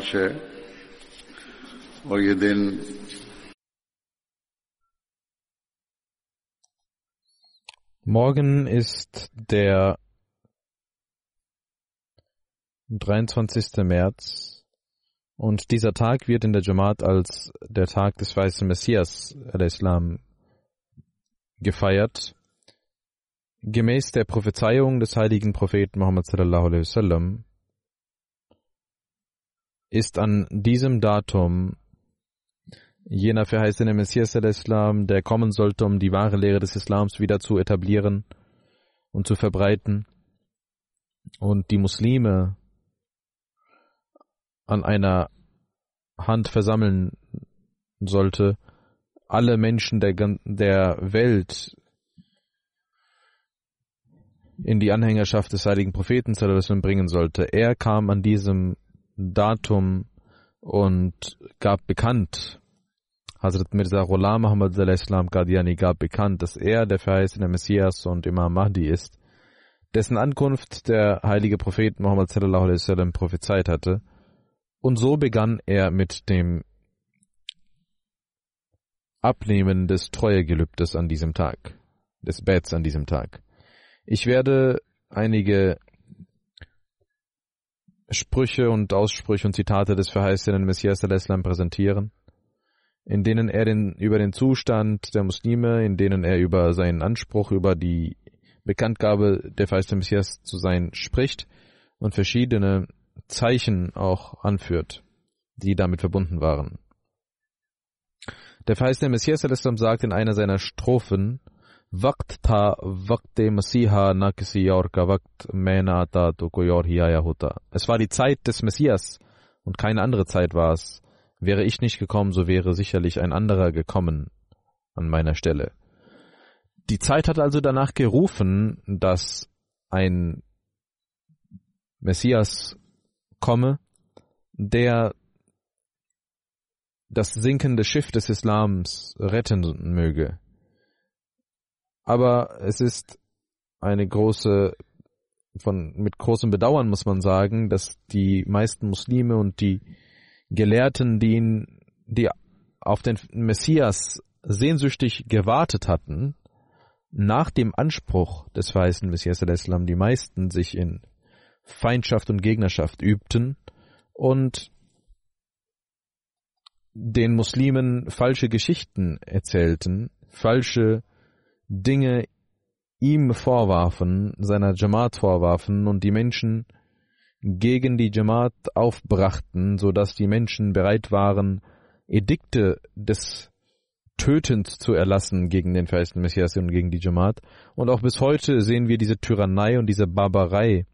तेईस मार्च है और ये दिन Morgen ist der 23. März und dieser Tag wird in der Jamaat als der Tag des weißen Messias, al-Islam, gefeiert. Gemäß der Prophezeiung des heiligen Propheten Muhammad sallallahu alaihi wasallam ist an diesem Datum jener verheißene Messias al-Islam, der kommen sollte, um die wahre Lehre des Islams wieder zu etablieren und zu verbreiten und die Muslime an einer Hand versammeln sollte, alle Menschen der, der Welt in die Anhängerschaft des heiligen Propheten bringen sollte. Er kam an diesem Datum und gab bekannt, Hazrat Mirza Ghulam Muhammad Islam Qadiani gab bekannt, dass er der verheißene Messias und Imam Mahdi ist, dessen Ankunft der heilige Prophet Muhammad sallallahu alaihi wasallam prophezeit hatte. Und so begann er mit dem Abnehmen des Treuegelübdes an diesem Tag, des Bets an diesem Tag. Ich werde einige Sprüche und Aussprüche und Zitate des verheißenen Messias al-Islam präsentieren, in denen er den, über den Zustand der Muslime, in denen er über seinen Anspruch, über die Bekanntgabe der verheißenen Messias zu sein spricht und verschiedene Zeichen auch anführt, die damit verbunden waren. Der verheißene Messias al-Islam sagt in einer seiner Strophen, वक्त था वक्त मसीहा न किसी और का वक्त मैं न आता तो कोई और ही आया होता. Es war die Zeit des Messias und keine andere Zeit war es. Wäre ich nicht gekommen, so wäre sicherlich ein anderer gekommen an meiner Stelle. Die Zeit hat also danach gerufen, dass ein Messias komme, der das sinkende Schiff des Islams retten möge. Aber es ist eine große, von, mit großem Bedauern muss man sagen, dass die meisten Muslime und die Gelehrten, die ihn, die auf den Messias sehnsüchtig gewartet hatten, nach dem Anspruch des weißen Messias al-Islam die meisten sich in Feindschaft und Gegnerschaft übten und den Muslimen falsche Geschichten erzählten, falsche Dinge ihm vorwarfen, seiner Jamaat vorwarfen und die Menschen gegen die Jamaat aufbrachten, so dass die Menschen bereit waren, Edikte des Tötens zu erlassen gegen den verheißenen Messias und gegen die Jamaat. Und auch bis heute sehen wir diese Tyrannei und diese Barbarei.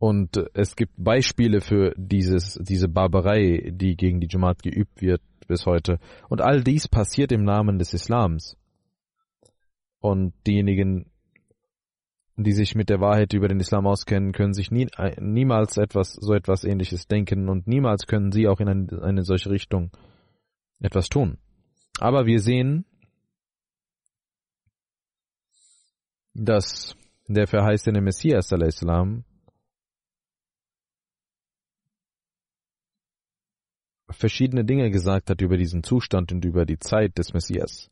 Und es gibt Beispiele für dieses, diese Barbarei, die gegen die Jamaat geübt wird bis heute. Und all dies passiert im Namen des Islams. Und diejenigen, die sich mit der Wahrheit über den Islam auskennen, können sich nie, niemals etwas, so etwas ähnliches denken und niemals können sie auch in eine, eine solche Richtung etwas tun. Aber wir sehen, dass der verheißene Messias Islam verschiedene Dinge gesagt hat über diesen Zustand und über die Zeit des Messias.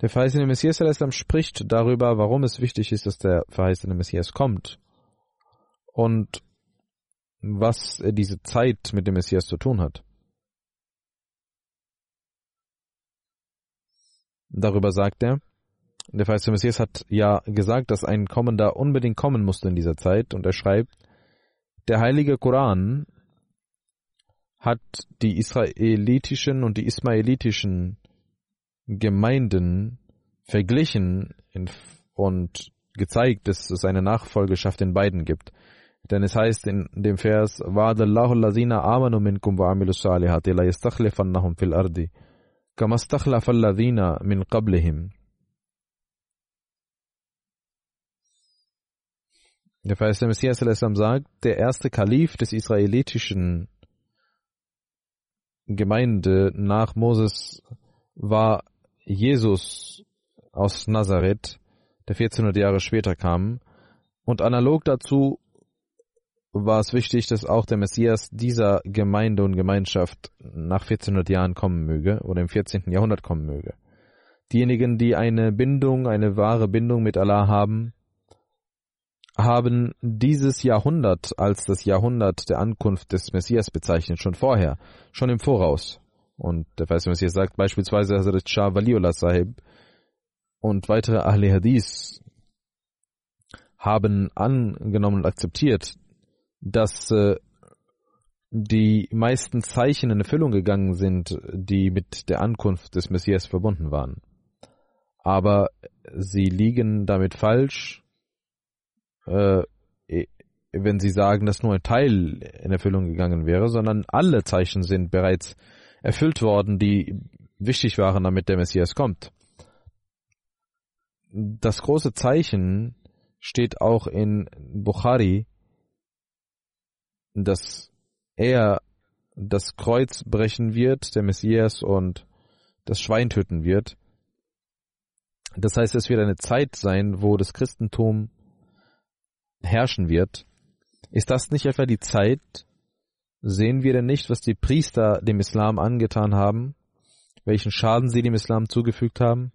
Der verheißene Messias Islam spricht darüber, warum es wichtig ist, dass der verheißene Messias kommt und was diese Zeit mit dem Messias zu tun hat. Darüber sagt er, der verheißene Messias hat ja gesagt, dass ein Kommender unbedingt kommen musste in dieser Zeit und er schreibt, der heilige Koran hat die israelitischen und die ismaelitischen Gemeinden verglichen und gezeigt, dass es eine Nachfolgeschaft in beiden gibt. Denn es heißt in dem Vers, وَعَدَ allazina amanu minkum wa amilu salihati la yastakhlifannahum fil ardi kama stakhlafa allazina min qablihim. Der Vers der Messias sagt, der erste Kalif des israelitischen Gemeinde nach Moses war Jesus aus Nazareth, der 1400 Jahre später kam. Und analog dazu war es wichtig, dass auch der Messias dieser Gemeinde und Gemeinschaft nach 1400 Jahren kommen möge oder im 14. Jahrhundert kommen möge. Diejenigen, die eine Bindung, eine wahre Bindung mit Allah haben, haben dieses Jahrhundert als das Jahrhundert der Ankunft des Messias bezeichnet, schon vorher, schon im Voraus. Und der Vers Messias sagt beispielsweise Hazrat Shah Waliullah Sahib und weitere Ahli Hadith haben angenommen und akzeptiert, dass äh, die meisten Zeichen in Erfüllung gegangen sind, die mit der Ankunft des Messias verbunden waren. Aber sie liegen damit falsch, äh, wenn sie sagen, dass nur ein Teil in Erfüllung gegangen wäre, sondern alle Zeichen sind bereits erfüllt worden, die wichtig waren, damit der Messias kommt. Das große Zeichen steht auch in Bukhari, dass er das Kreuz brechen wird, der Messias, und das Schwein töten wird. Das heißt, es wird eine Zeit sein, wo das Christentum herrschen wird. Ist das nicht etwa die Zeit, Sehen wir denn nicht, was die Priester dem Islam angetan haben? Welchen Schaden sie dem Islam zugefügt haben?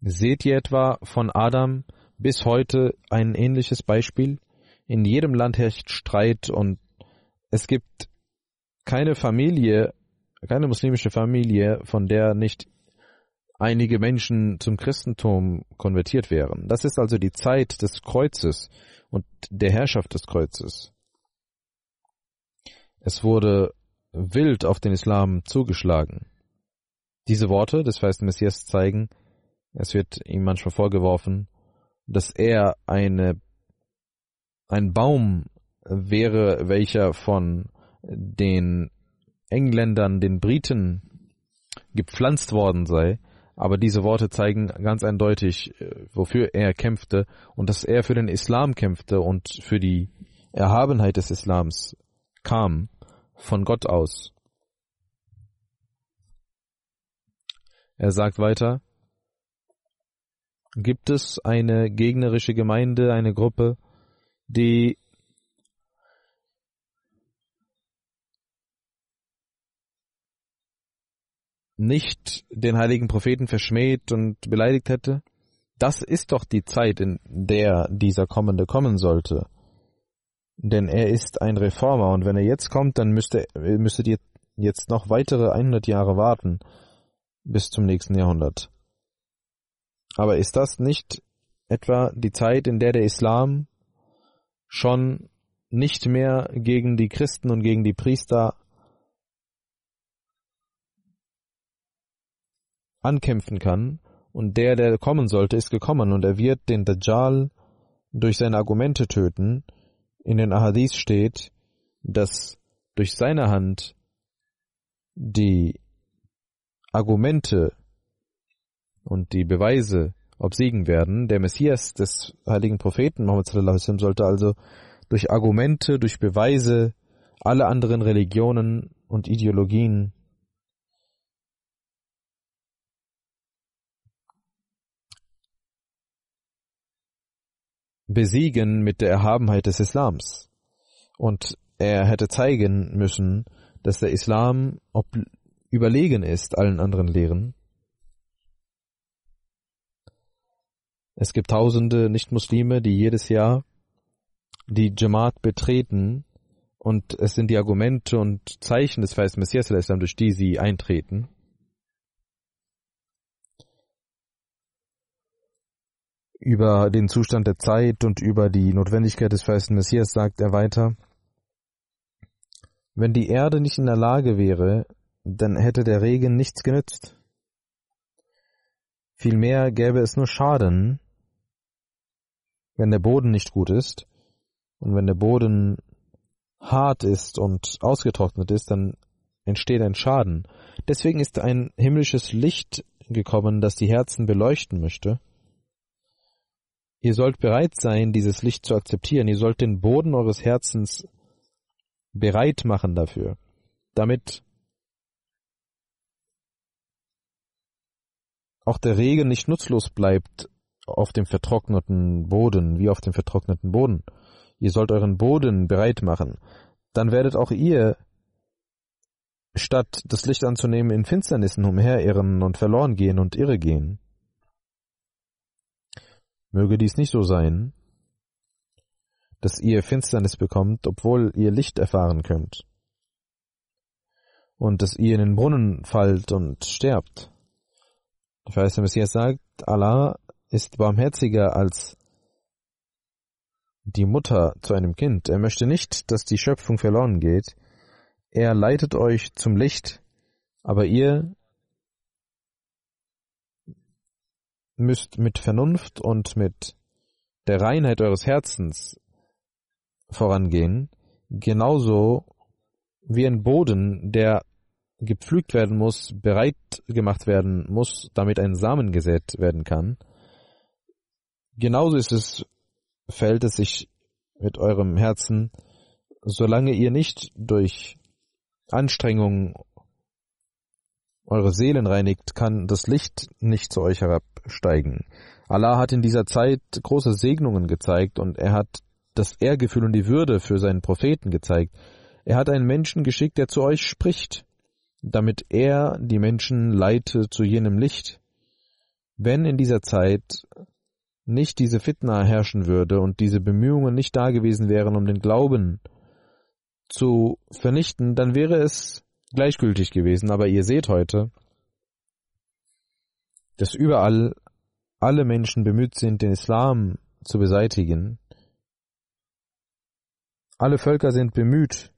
Seht ihr etwa von Adam bis heute ein ähnliches Beispiel? In jedem Land herrscht Streit und es gibt keine Familie, keine muslimische Familie, von der nicht einige Menschen zum Christentum konvertiert wären. Das ist also die Zeit des Kreuzes und der Herrschaft des Kreuzes. Es wurde wild auf den Islam zugeschlagen. Diese Worte des verheißten Messias zeigen, es wird ihm manchmal vorgeworfen, dass er eine, ein Baum wäre, welcher von den Engländern, den Briten gepflanzt worden sei. Aber diese Worte zeigen ganz eindeutig, wofür er kämpfte und dass er für den Islam kämpfte und für die Erhabenheit des Islams kam von Gott aus. Er sagt weiter, gibt es eine gegnerische Gemeinde, eine Gruppe, die nicht den heiligen Propheten verschmäht und beleidigt hätte? Das ist doch die Zeit, in der dieser Kommende kommen sollte. Denn er ist ein Reformer und wenn er jetzt kommt, dann müsste, müsstet ihr jetzt noch weitere 100 Jahre warten bis zum nächsten Jahrhundert. Aber ist das nicht etwa die Zeit, in der der Islam schon nicht mehr gegen die Christen und gegen die Priester ankämpfen kann, und der, der kommen sollte, ist gekommen, und er wird den Dajjal durch seine Argumente töten. In den Ahadith steht, dass durch seine Hand die Argumente und die Beweise obsiegen werden. Der Messias des heiligen Propheten Muhammad sollte also durch Argumente, durch Beweise alle anderen Religionen und Ideologien besiegen mit der Erhabenheit des Islams. Und er hätte zeigen müssen, dass der Islam überlegen ist allen anderen Lehren. Es gibt tausende Nichtmuslime, die jedes Jahr die Jamaat betreten und es sind die Argumente und Zeichen des Weißen Messias, durch die sie eintreten. Über den Zustand der Zeit und über die Notwendigkeit des Weißen Messias sagt er weiter, wenn die Erde nicht in der Lage wäre, dann hätte der Regen nichts genützt. Vielmehr gäbe es nur Schaden, wenn der Boden nicht gut ist. Und wenn der Boden hart ist und ausgetrocknet ist, dann entsteht ein Schaden. Deswegen ist ein himmlisches Licht gekommen, das die Herzen beleuchten möchte. Ihr sollt bereit sein, dieses Licht zu akzeptieren. Ihr sollt den Boden eures Herzens bereit machen dafür, damit auch der Regen nicht nutzlos bleibt auf dem vertrockneten Boden, wie auf dem vertrockneten Boden. Ihr sollt euren Boden bereit machen. Dann werdet auch ihr, statt das Licht anzunehmen, in Finsternissen umherirren und verloren gehen und irre gehen. Möge dies nicht so sein, dass ihr Finsternis bekommt, obwohl ihr Licht erfahren könnt. Und dass ihr in den Brunnen fallt und sterbt. Der Verheißene Messias sagt, Allah ist barmherziger als die Mutter zu einem Kind. Er möchte nicht, dass die Schöpfung verloren geht. Er leitet euch zum Licht, aber ihr müsst mit Vernunft und mit der Reinheit eures Herzens vorangehen, genauso wie ein Boden, der gepflügt werden muss, bereit gemacht werden muss, damit ein Samen gesät werden kann. Genauso ist es, verhält es sich mit eurem Herzen, solange ihr nicht durch Anstrengung eure Seelen reinigt, kann das Licht nicht zu euch herabsteigen. Allah hat in dieser Zeit große Segnungen gezeigt und er hat das Ehrgefühl und die Würde für seinen Propheten gezeigt. Er hat einen Menschen geschickt, der zu euch spricht, damit er die Menschen leite zu jenem Licht. Wenn in dieser Zeit nicht diese Fitna herrschen würde und diese Bemühungen nicht da gewesen wären, um den Glauben zu vernichten, dann wäre es gleichgültig gewesen. Aber ihr seht heute, dass überall alle Menschen bemüht sind, den Islam zu beseitigen. Alle Völker sind bemüht,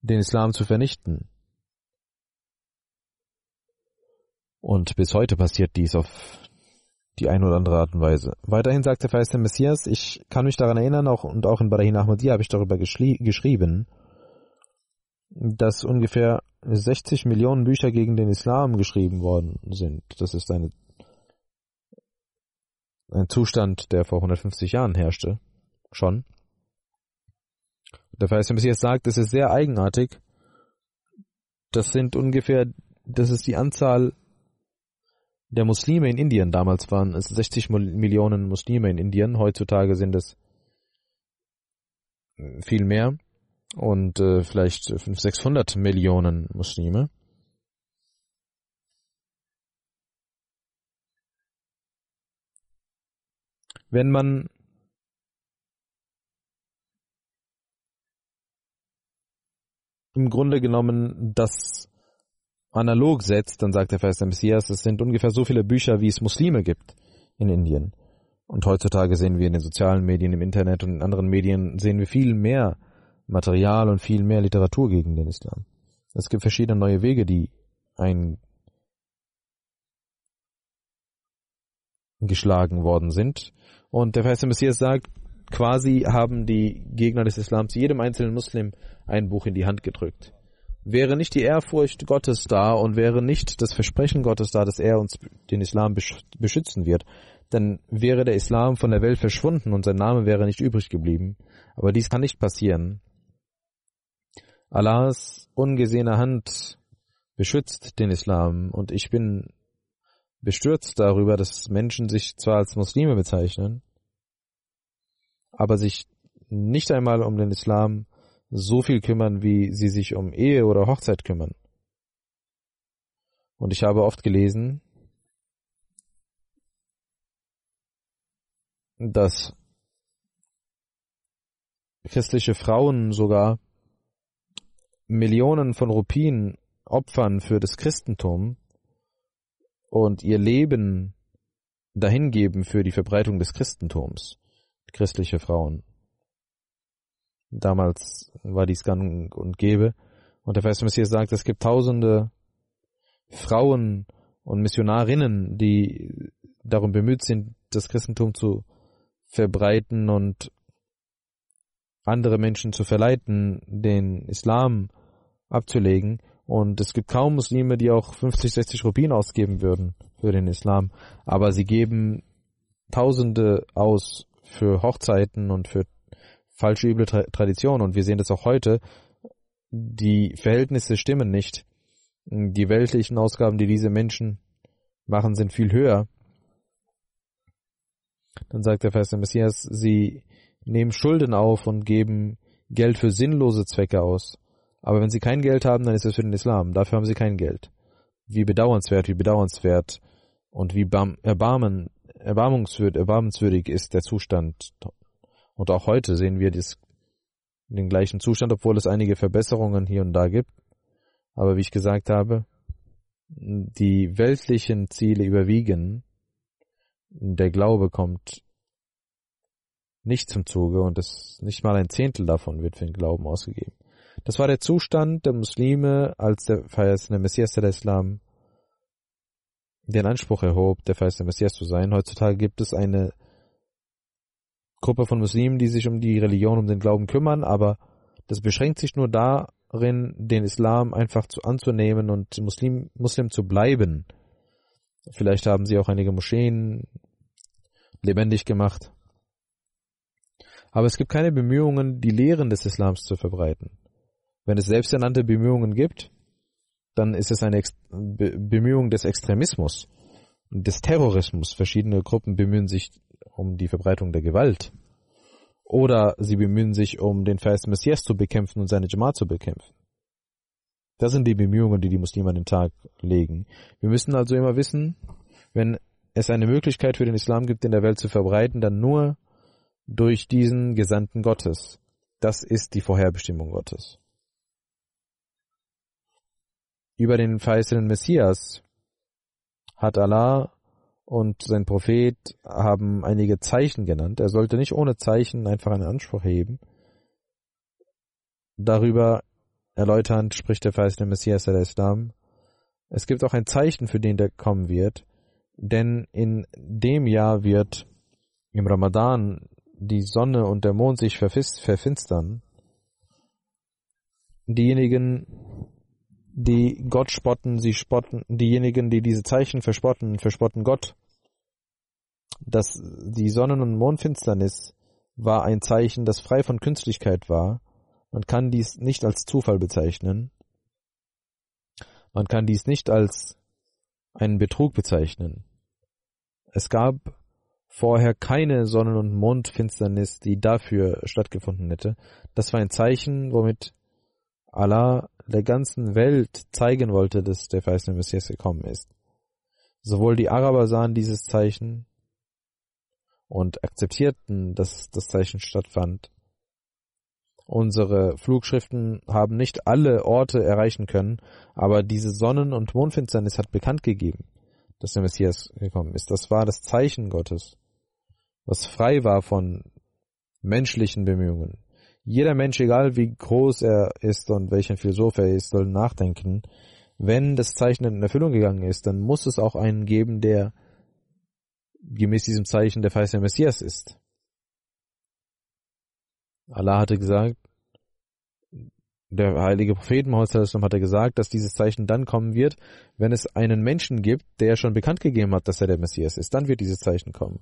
den Islam zu vernichten. Und bis heute passiert dies auf die eine oder andere Art und Weise. Weiterhin sagt der verheißene Messias, ich kann mich daran erinnern, auch, und auch in Barahin Ahmadiyya habe ich darüber geschrieben, dass ungefähr 60 Millionen Bücher gegen den Islam geschrieben worden sind. Das ist eine, ein Zustand, der vor 150 Jahren herrschte. Schon. Der verheißene Messias sagt, es ist sehr eigenartig. Das sind ungefähr, das ist die Anzahl der Muslime in Indien. Damals waren es 60 Millionen Muslime in Indien. Heutzutage sind es viel mehr und äh, vielleicht 500, 600 Millionen Muslime. Wenn man im Grunde genommen das analog setzt, dann sagt der Vers Messias, es sind ungefähr so viele Bücher, wie es Muslime gibt in Indien. Und heutzutage sehen wir in den sozialen Medien, im Internet und in anderen Medien, sehen wir viel mehr Material und viel mehr Literatur gegen den Islam. Es gibt verschiedene neue Wege, die eingeschlagen worden sind. Und der Verheißene Messias sagt, quasi haben die Gegner des Islams jedem einzelnen Muslim ein Buch in die Hand gedrückt. Wäre nicht die Ehrfurcht Gottes da und wäre nicht das Versprechen Gottes da, dass er uns den Islam beschützen wird, dann wäre der Islam von der Welt verschwunden und sein Name wäre nicht übrig geblieben. Aber dies kann nicht passieren. Allahs ungesehene Hand beschützt den Islam und ich bin bestürzt darüber, dass Menschen sich zwar als Muslime bezeichnen, aber sich nicht einmal um den Islam so viel kümmern, wie sie sich um Ehe oder Hochzeit kümmern. Und ich habe oft gelesen, dass christliche Frauen sogar Millionen von Rupien opfern für das Christentum und ihr Leben dahingeben für die Verbreitung des Christentums, christliche Frauen. Damals war dies gang und gäbe. Und der Vers Messias sagt, es gibt tausende Frauen und Missionarinnen, die darum bemüht sind, das Christentum zu verbreiten und andere Menschen zu verleiten, den Islam abzulegen. Und es gibt kaum Muslime, die auch 50, 60 Rubin ausgeben würden für den Islam. Aber sie geben Tausende aus für Hochzeiten und für falsche üble Tra Traditionen. Und wir sehen das auch heute. Die Verhältnisse stimmen nicht. Die weltlichen Ausgaben, die diese Menschen machen, sind viel höher. Dann sagt der Vers Messias, sie nehmen Schulden auf und geben Geld für sinnlose Zwecke aus. Aber wenn sie kein Geld haben, dann ist es für den Islam. Dafür haben sie kein Geld. Wie bedauernswert, wie bedauernswert und wie erbarmen, erbarmungswürdig, erbarmenswürdig ist der Zustand. Und auch heute sehen wir dies, den gleichen Zustand, obwohl es einige Verbesserungen hier und da gibt. Aber wie ich gesagt habe, die weltlichen Ziele überwiegen der Glaube kommt nicht zum Zuge und es nicht mal ein Zehntel davon wird für den Glauben ausgegeben. Das war der Zustand der Muslime, als der verheißene Messias der Islam den Anspruch erhob, der verheißene Messias zu sein. Heutzutage gibt es eine Gruppe von Muslimen, die sich um die Religion, um den Glauben kümmern, aber das beschränkt sich nur darin, den Islam einfach zu anzunehmen und Muslim, Muslim zu bleiben. Vielleicht haben sie auch einige Moscheen lebendig gemacht. Aber es gibt keine Bemühungen, die Lehren des Islams zu verbreiten. Wenn es selbsternannte Bemühungen gibt, dann ist es eine Ex Be Bemühung des Extremismus, des Terrorismus. Verschiedene Gruppen bemühen sich um die Verbreitung der Gewalt. Oder sie bemühen sich, um den Vers Messias zu bekämpfen und seine Jamaat zu bekämpfen. Das sind die Bemühungen, die die Muslime an den Tag legen. Wir müssen also immer wissen, wenn es eine Möglichkeit für den Islam gibt, in der Welt zu verbreiten, dann nur durch diesen Gesandten Gottes. Das ist die Vorherbestimmung Gottes. Über den verheißenen Messias hat Allah und sein Prophet haben einige Zeichen genannt. Er sollte nicht ohne Zeichen einfach einen Anspruch heben. Darüber erläuternd spricht der verheißene Messias der Islam. Es gibt auch ein Zeichen für den, der kommen wird denn in dem Jahr wird im Ramadan die Sonne und der Mond sich verfinstern. Diejenigen, die Gott spotten, sie spotten, diejenigen, die diese Zeichen verspotten, verspotten Gott. Dass die Sonnen- und Mondfinsternis war ein Zeichen, das frei von Künstlichkeit war. Man kann dies nicht als Zufall bezeichnen. Man kann dies nicht als einen Betrug bezeichnen. Es gab vorher keine Sonnen- und Mondfinsternis, die dafür stattgefunden hätte. Das war ein Zeichen, womit Allah der ganzen Welt zeigen wollte, dass der verheißene Messias gekommen ist. Sowohl die Araber sahen dieses Zeichen und akzeptierten, dass das Zeichen stattfand. Unsere Flugschriften haben nicht alle Orte erreichen können, aber diese Sonnen- und Mondfinsternis hat bekannt gegeben, dass der Messias gekommen ist. Das war das Zeichen Gottes. Was frei war von menschlichen Bemühungen. Jeder Mensch, egal wie groß er ist und welcher Philosoph er ist, soll nachdenken, wenn das Zeichen in Erfüllung gegangen ist, dann muss es auch einen geben, der gemäß diesem Zeichen der verheißene Messias ist. Allah hatte gesagt, der heilige Prophet Muhammad hatte gesagt, dass dieses Zeichen dann kommen wird, wenn es einen Menschen gibt, der schon bekannt gegeben hat, dass er der Messias ist. Dann wird dieses Zeichen kommen.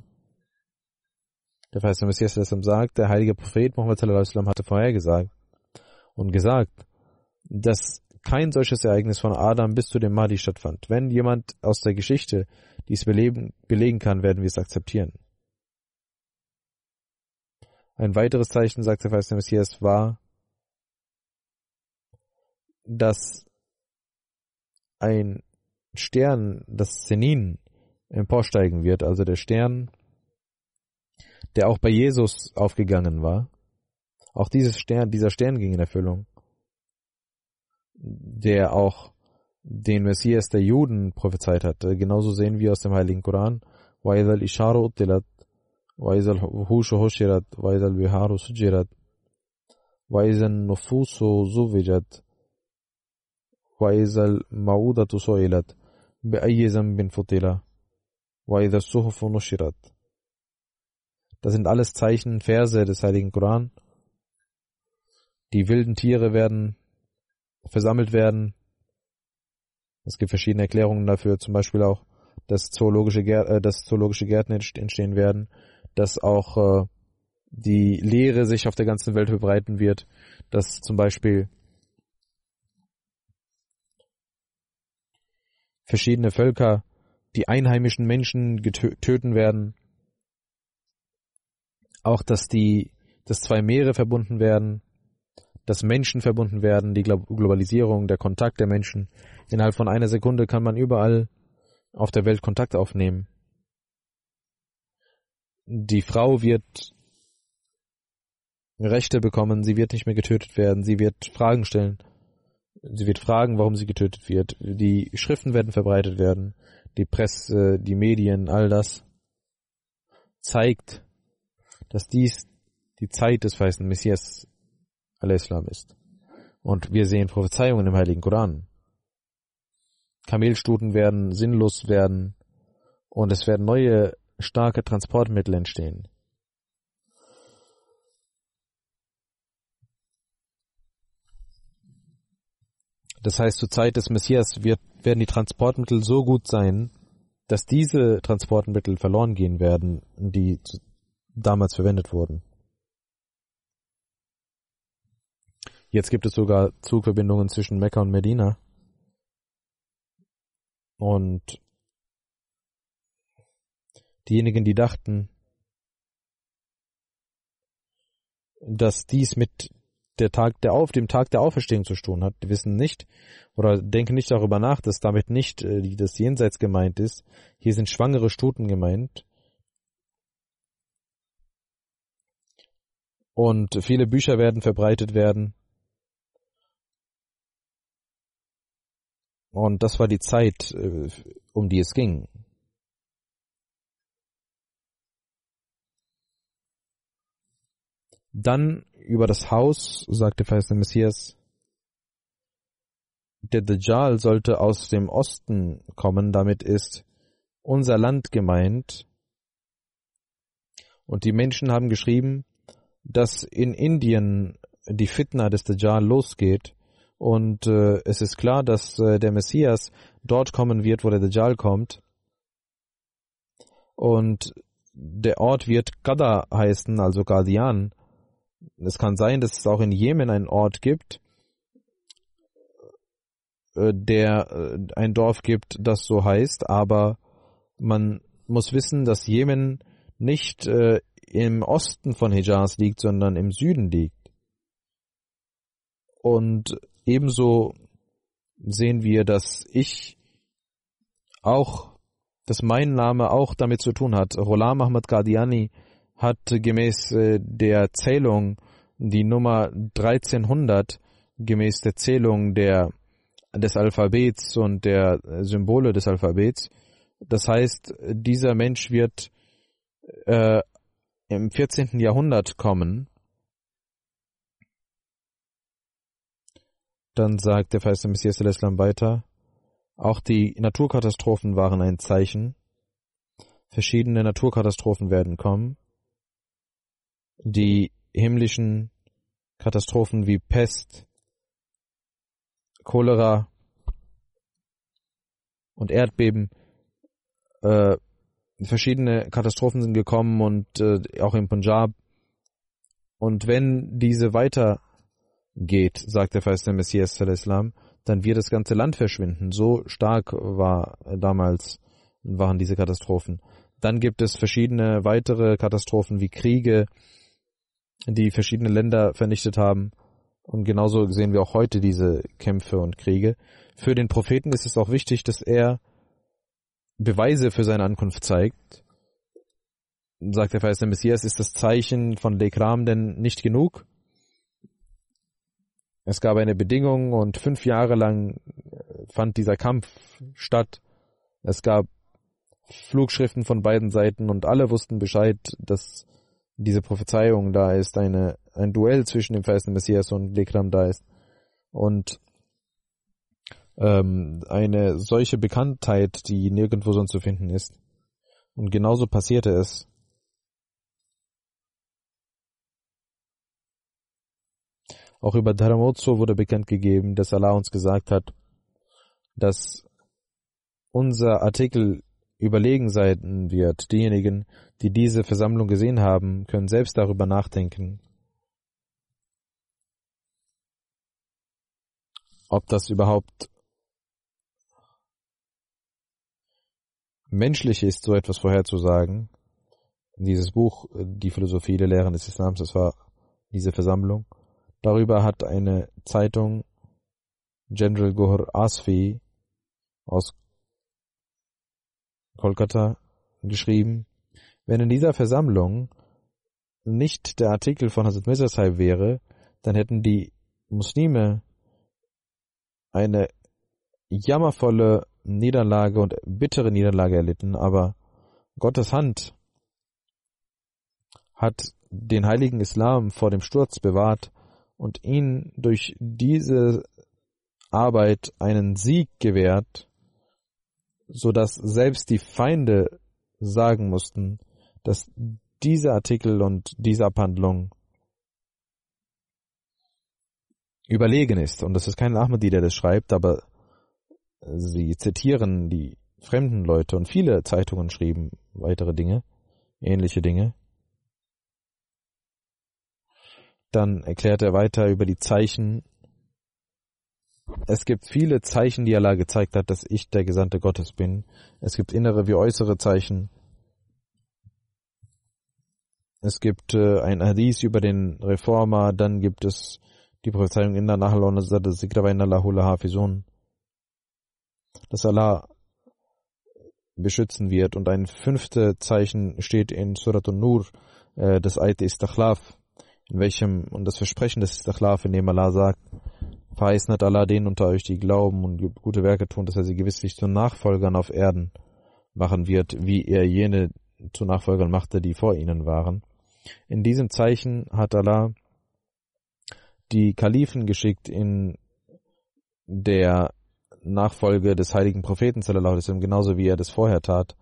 Der verheißene Messias sagt, der heilige Prophet Muhammad hatte vorhergesagt und gesagt, dass kein solches Ereignis von Adam bis zu dem Mahdi stattfand. Wenn jemand aus der Geschichte dies belegen, belegen kann, werden wir es akzeptieren. Ein weiteres Zeichen, sagt der verheißene Messias, war, dass ein Stern, das Zenin, emporsteigen wird, also der Stern, der auch bei Jesus aufgegangen war. Auch dieses Stern, dieser Stern ging in Erfüllung, der auch den Messias der Juden prophezeit hatte. Genauso sehen wir aus dem Heiligen Koran, وَإِذَا الْإِشَارُ أُطِّلَتْ وَإِذَا الْوُحُوشُ هُشِرَتْ وَإِذَا الْبِحَارُ سُجِّرَتْ وَإِذَا النُّفُوسُ زُوِّجَتْ وإذا الموءودة سئلت بأي ذنب فتل وإذا الصحف نشرت das sind alles Zeichen, Verse des Heiligen Koran. Die wilden Tiere werden versammelt werden. Es gibt verschiedene Erklärungen dafür, zum Beispiel auch, dass zoologische, äh, dass zoologische Gärten entstehen werden, dass auch äh, die Lehre sich auf der ganzen Welt verbreiten wird, dass zum Beispiel verschiedene Völker die einheimischen Menschen töten werden. Auch, dass die, dass zwei Meere verbunden werden, dass Menschen verbunden werden, die Globalisierung, der Kontakt der Menschen. Innerhalb von einer Sekunde kann man überall auf der Welt Kontakt aufnehmen. Die Frau wird Rechte bekommen, sie wird nicht mehr getötet werden, sie wird Fragen stellen. Sie wird fragen, warum sie getötet wird. Die Schriften werden verbreitet werden. Die Presse, die Medien, all das zeigt, dass dies die Zeit des weißen Messias al-Islam ist. Und wir sehen Prophezeiungen im Heiligen Koran. Kamelstuten werden sinnlos werden und es werden neue starke Transportmittel entstehen. Das heißt, zur Zeit des Messias wird, werden die Transportmittel so gut sein, dass diese Transportmittel verloren gehen werden, die damals verwendet wurden. Jetzt gibt es sogar Zugverbindungen zwischen Mekka und Medina. Und diejenigen, die dachten, dass dies mit der Tag der auf dem Tag der Auferstehung zu tun hat, wissen nicht oder denken nicht darüber nach, dass damit nicht äh, das Jenseits gemeint ist. Hier sind schwangere Stuten gemeint. Und viele Bücher werden verbreitet werden. Und das war die Zeit, äh, um die es ging. Dann über das Haus, sagte der Messias, der Dajjal sollte aus dem Osten kommen, damit ist unser Land gemeint. Und die Menschen haben geschrieben, dass in Indien die Fitna des Dajjal losgeht. Und äh, es ist klar, dass äh, der Messias dort kommen wird, wo der Dajjal kommt. Und der Ort wird Qada heißen, also Qadian. Es kann sein, dass es auch in Jemen einen Ort gibt, äh, der äh, ein Dorf gibt, das so heißt, aber man muss wissen, dass Jemen nicht äh, im Osten von Hijaz liegt, sondern im Süden liegt. Und ebenso sehen wir, dass ich auch, dass mein Name auch damit zu tun hat. Rolam Ahmad Qadiani hat gemäß äh, der Zählung die Nummer 1300 gemäß der Zählung der, des Alphabets und der Symbole des Alphabets. Das heißt, dieser Mensch wird äh, im 14. Jahrhundert kommen, dann sagt der Feiste Messias Islam weiter, auch die Naturkatastrophen waren ein Zeichen. Verschiedene Naturkatastrophen werden kommen. Die himmlischen Katastrophen wie Pest, Cholera und Erdbeben, äh, verschiedene Katastrophen sind gekommen und äh, auch im Punjab. Und wenn diese weitergeht, sagt der der Messias Islam, dann wird das ganze Land verschwinden. So stark war damals waren diese Katastrophen. Dann gibt es verschiedene weitere Katastrophen wie Kriege, die verschiedene Länder vernichtet haben. Und genauso sehen wir auch heute diese Kämpfe und Kriege. Für den Propheten ist es auch wichtig, dass er Beweise für seine Ankunft zeigt. Sagt der der Messias, ist das Zeichen von Lekram denn nicht genug? Es gab eine Bedingung und fünf Jahre lang fand dieser Kampf statt. Es gab Flugschriften von beiden Seiten und alle wussten Bescheid, dass diese Prophezeiung da ist, eine, ein Duell zwischen dem verheißenen Messias und Lekram da ist. Und ähm, eine solche Bekanntheit, die nirgendwo sonst zu finden ist. Und genauso passierte es. Auch über Dharamotso wurde bekannt gegeben, dass Allah uns gesagt hat, dass unser Artikel überlegen sein wird. Diejenigen, die diese Versammlung gesehen haben, können selbst darüber nachdenken, ob das überhaupt menschlich ist, so etwas vorherzusagen. Dieses Buch, die Philosophie der Lehren des Islams, das war diese Versammlung. Darüber hat eine Zeitung General Gohar Asfi aus Kolkata geschrieben, wenn in dieser Versammlung nicht der Artikel von Hazrat Mirza wäre, dann hätten die Muslime eine jammervolle Niederlage und bittere Niederlage erlitten, aber Gottes Hand hat den heiligen Islam vor dem Sturz bewahrt und ihn durch diese Arbeit einen Sieg gewährt, so dass selbst die Feinde sagen mussten, dass dieser Artikel und diese Abhandlung überlegen ist. Und das ist kein Ahmadi, der das schreibt, aber sie zitieren die fremden Leute und viele Zeitungen schrieben weitere Dinge, ähnliche Dinge. Dann erklärt er weiter über die Zeichen. Es gibt viele Zeichen, die Allah gezeigt hat, dass ich der Gesandte Gottes bin. Es gibt innere wie äußere Zeichen. Es gibt äh, ein Hadith über den Reformer, dann gibt es die Prophezeiung Inna Nahal und Zikra wa Inna Lahu Hafizun dass Allah beschützen wird. Und ein fünftes Zeichen steht in Surat An-Nur, äh, das Ayat Istakhlaf, in welchem, und das Versprechen des Istakhlaf, in dem Allah sagt, verheißen hat Allah denen unter euch, die glauben und gute Werke tun, dass er sie gewisslich zu Nachfolgern auf Erden machen wird, wie er jene zu Nachfolgern machte, die vor ihnen waren. In diesem Zeichen hat Allah die Kalifen geschickt in der Nachfolge des heiligen Propheten sallallahu alaihi genauso wie er das vorher tat.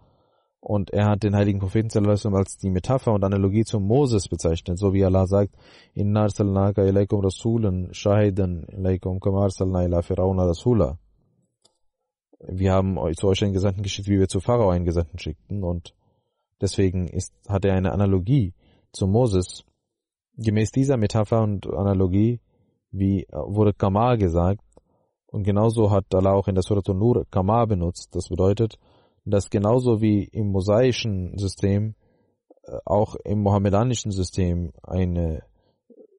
Und er hat den heiligen Propheten sallallahu als die Metapher und Analogie zu Moses bezeichnet, so wie Allah sagt, Inna arsalnaka ilaykum rasulan shahidan ilaykum kama ila fir'auna rasula. Wir haben zu euch einen Gesandten geschickt, wie wir zu Pharao einen Gesandten schickten und deswegen ist, hat er eine Analogie zu Moses. Gemäß dieser Metapher und Analogie, wie wurde Kamal gesagt, und genauso hat Allah auch in der Surah Nur Kama benutzt. Das bedeutet, dass genauso wie im mosaischen System äh, auch im mohammedanischen System eine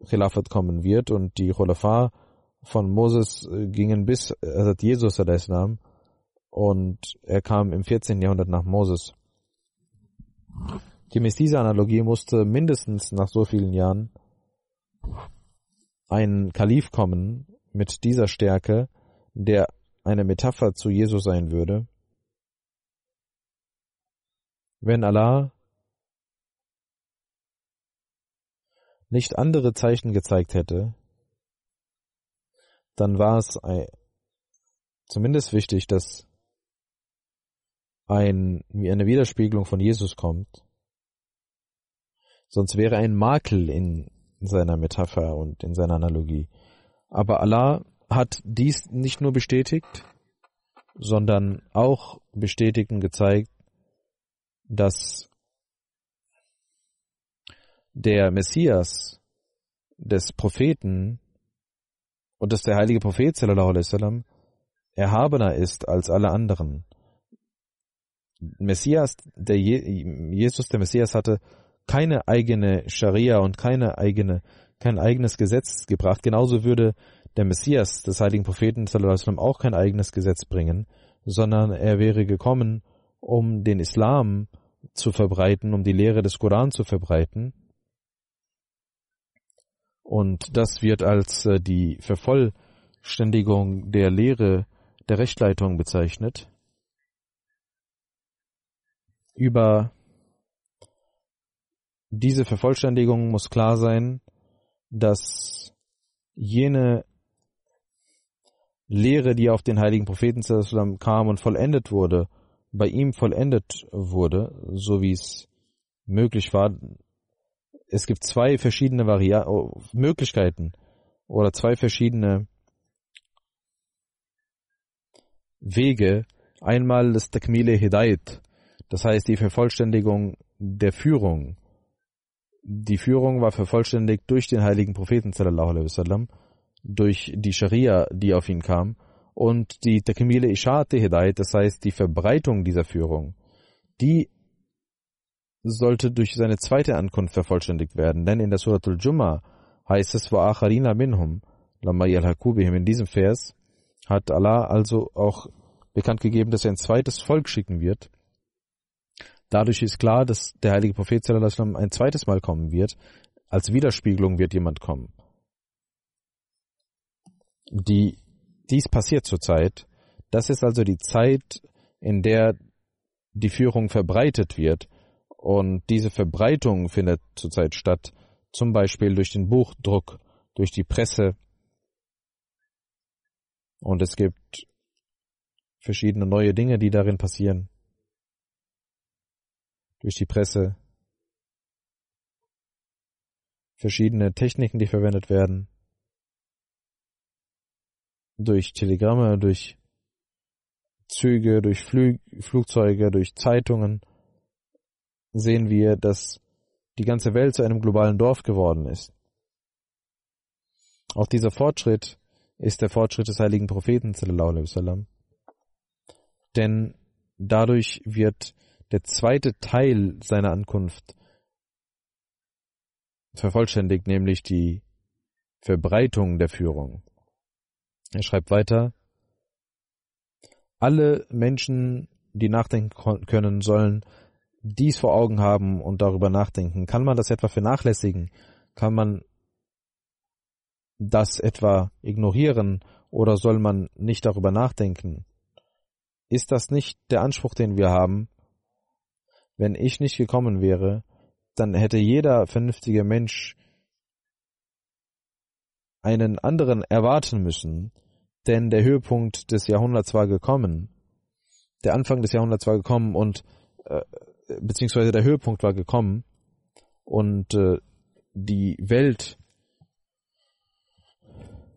Khilafat kommen wird und die Khulafa von Moses äh, gingen bis Hazrat Jesus al-Islam und er kam im 14. Jahrhundert nach Moses. Gemäß dieser Analogie musste mindestens nach so vielen Jahren ein Kalif kommen mit dieser Stärke, der eine Metapher zu Jesus sein würde, wenn Allah nicht andere Zeichen gezeigt hätte, dann war es zumindest wichtig, dass ein, eine Widerspiegelung von Jesus kommt. Sonst wäre ein Makel in seiner Metapher und in seiner Analogie. Aber Allah hat dies nicht nur bestätigt, sondern auch bestätigt und gezeigt, dass der Messias des Propheten und dass der heilige Prophet sallallahu alaihi wasallam erhabener ist als alle anderen. Messias, der Je Jesus, der Messias hatte keine eigene Scharia und keine eigene, kein eigenes Gesetz gebracht. Genauso würde der Messias des heiligen Propheten auch kein eigenes Gesetz bringen, sondern er wäre gekommen, um den Islam zu verbreiten, um die Lehre des Koran zu verbreiten und das wird als äh, die Vervollständigung der Lehre der Rechtleitung bezeichnet. Über diese Vervollständigung muss klar sein, dass jene Lehre, die auf den heiligen Propheten kam und vollendet wurde, bei ihm vollendet wurde, so wie es möglich war, es gibt zwei verschiedene Vari oh, Möglichkeiten oder zwei verschiedene Wege. Einmal das Takmile Hidayat, das heißt die Vervollständigung der Führung. Die Führung war vervollständigt durch den heiligen Propheten sallallahu alaihi wasallam, durch die Scharia, die auf ihn kam, und die Takmile Ishate Hidayat, das heißt die Verbreitung dieser Führung, die sollte durch seine zweite Ankunft vervollständigt werden, denn in der Suratul Jumma heißt es, wa acharina minhum. In diesem Vers hat Allah also auch bekannt gegeben, dass er ein zweites Volk schicken wird. Dadurch ist klar, dass der heilige Prophet ein zweites Mal kommen wird. Als Widerspiegelung wird jemand kommen. Die, dies passiert zurzeit. Das ist also die Zeit, in der die Führung verbreitet wird und diese Verbreitung findet zurzeit statt, zum Beispiel durch den Buchdruck, durch die Presse. Und es gibt verschiedene neue Dinge, die darin passieren. Durch die Presse. Verschiedene Techniken, die verwendet werden. Durch Telegramme, durch Züge, durch Flü Flugzeuge, durch Zeitungen sehen wir, dass die ganze Welt zu einem globalen Dorf geworden ist. Auch dieser Fortschritt ist der Fortschritt des heiligen Propheten sallam. Denn dadurch wird der zweite Teil seiner Ankunft vervollständigt, nämlich die Verbreitung der Führung. Er schreibt weiter, alle Menschen, die nachdenken können, sollen dies vor Augen haben und darüber nachdenken. Kann man das etwa vernachlässigen? Kann man das etwa ignorieren oder soll man nicht darüber nachdenken? Ist das nicht der Anspruch, den wir haben? Wenn ich nicht gekommen wäre, dann hätte jeder vernünftige Mensch einen anderen erwarten müssen, denn der Höhepunkt des Jahrhunderts war gekommen, der Anfang des Jahrhunderts war gekommen und äh, beziehungsweise der Höhepunkt war gekommen. Und äh, die Welt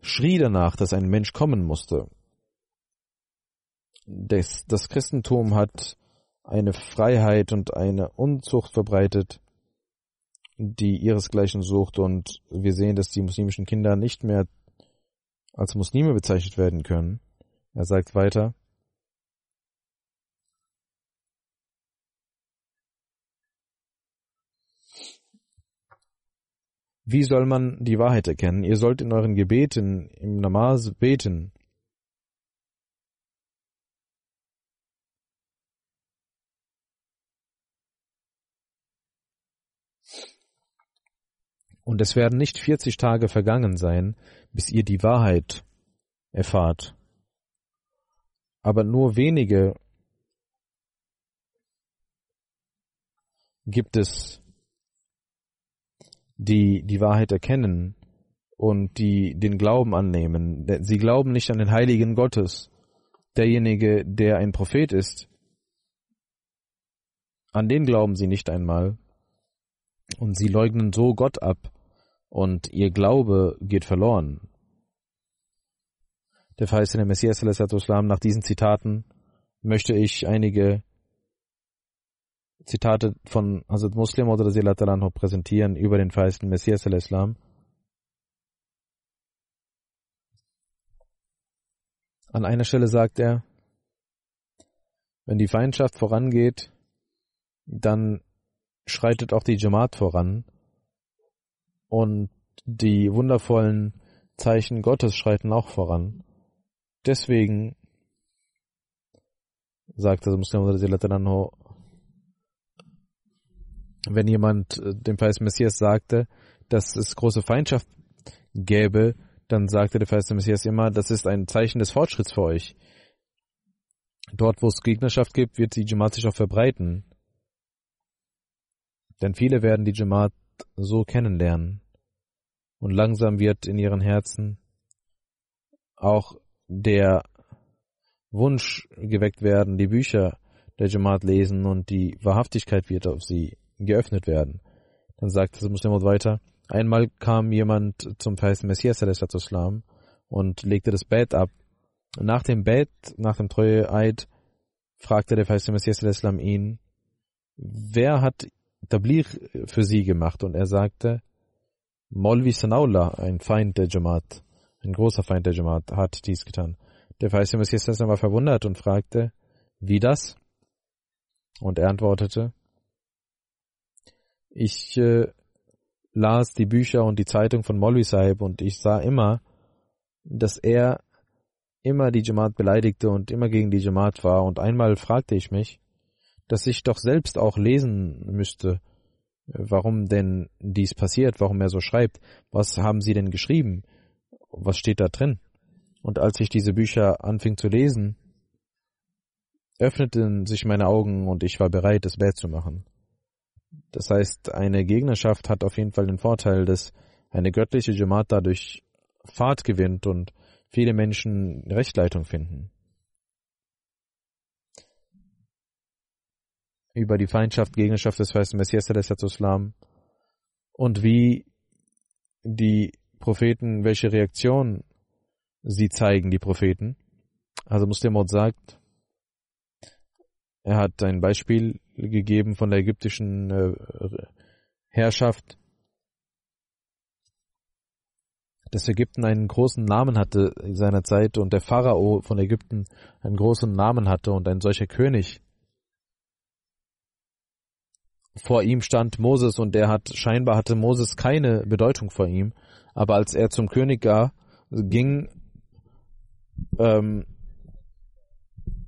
schrie danach, dass ein Mensch kommen musste. Das, das Christentum hat eine Freiheit und eine Unzucht verbreitet, die ihresgleichen sucht. Und wir sehen, dass die muslimischen Kinder nicht mehr als Muslime bezeichnet werden können. Er sagt weiter, Wie soll man die Wahrheit erkennen? Ihr sollt in euren Gebeten, im Namaz beten. Und es werden nicht 40 Tage vergangen sein, bis ihr die Wahrheit erfahrt. Aber nur wenige gibt es, die die Wahrheit erkennen und die den Glauben annehmen. Sie glauben nicht an den Heiligen Gottes. Derjenige, der ein Prophet ist, an den glauben sie nicht einmal. Und sie leugnen so Gott ab und ihr Glaube geht verloren. Der verheißene Messias nach diesen Zitaten möchte ich einige Zitate von Hazrat Muslim oder Anhu präsentieren über den verheißenen Messias Islam. An einer Stelle sagt er, wenn die Feindschaft vorangeht, dann schreitet auch die Jamaat voran und die wundervollen Zeichen Gottes schreiten auch voran. Deswegen sagt der Muslim wenn jemand äh, dem Feist Messias sagte, dass es große Feindschaft gäbe, dann sagte der Feist Messias immer, das ist ein Zeichen des Fortschritts für euch. Dort, wo es Gegnerschaft gibt, wird die Jamaat sich auch verbreiten. Denn viele werden die Jamaat so kennenlernen. Und langsam wird in ihren Herzen auch der Wunsch geweckt werden, die Bücher der Jamaat lesen und die Wahrhaftigkeit wird auf sie geöffnet werden. Dann sagt das Muslim weiter, einmal kam jemand zum verheißten Messias und legte das Bett ab. Nach dem Bett, nach dem Treueeid, fragte der verheißte Messias ihn, wer hat Tabligh für sie gemacht? Und er sagte, Molvi Sanaullah, ein Feind der Jamaat, ein großer Feind der Jamaat, hat dies getan. Der verheißte Messias war verwundert und fragte, wie das? Und er antwortete, ich äh, las die Bücher und die Zeitung von Molvi Sahib und ich sah immer, dass er immer die Jamaat beleidigte und immer gegen die Jamaat war. Und einmal fragte ich mich, dass ich doch selbst auch lesen müsste, warum denn dies passiert, warum er so schreibt. Was haben Sie denn geschrieben? Was steht da drin? Und als ich diese Bücher anfing zu lesen, öffneten sich meine Augen und ich war bereit, es wert zu machen. Das heißt, eine Gegnerschaft hat auf jeden Fall den Vorteil, dass eine göttliche Jamaat dadurch Fahrt gewinnt und viele Menschen Rechtleitung finden. Über die Feindschaft, Gegnerschaft des weißen Messias Islam und wie die Propheten, welche Reaktion sie zeigen, die Propheten. Also Muslimot sagt, er hat ein Beispiel gegeben von der ägyptischen äh, Herrschaft, dass Ägypten einen großen Namen hatte in seiner Zeit und der Pharao von Ägypten einen großen Namen hatte und ein solcher König. Vor ihm stand Moses und der hat scheinbar hatte Moses keine Bedeutung vor ihm, aber als er zum König gar, ging, ähm,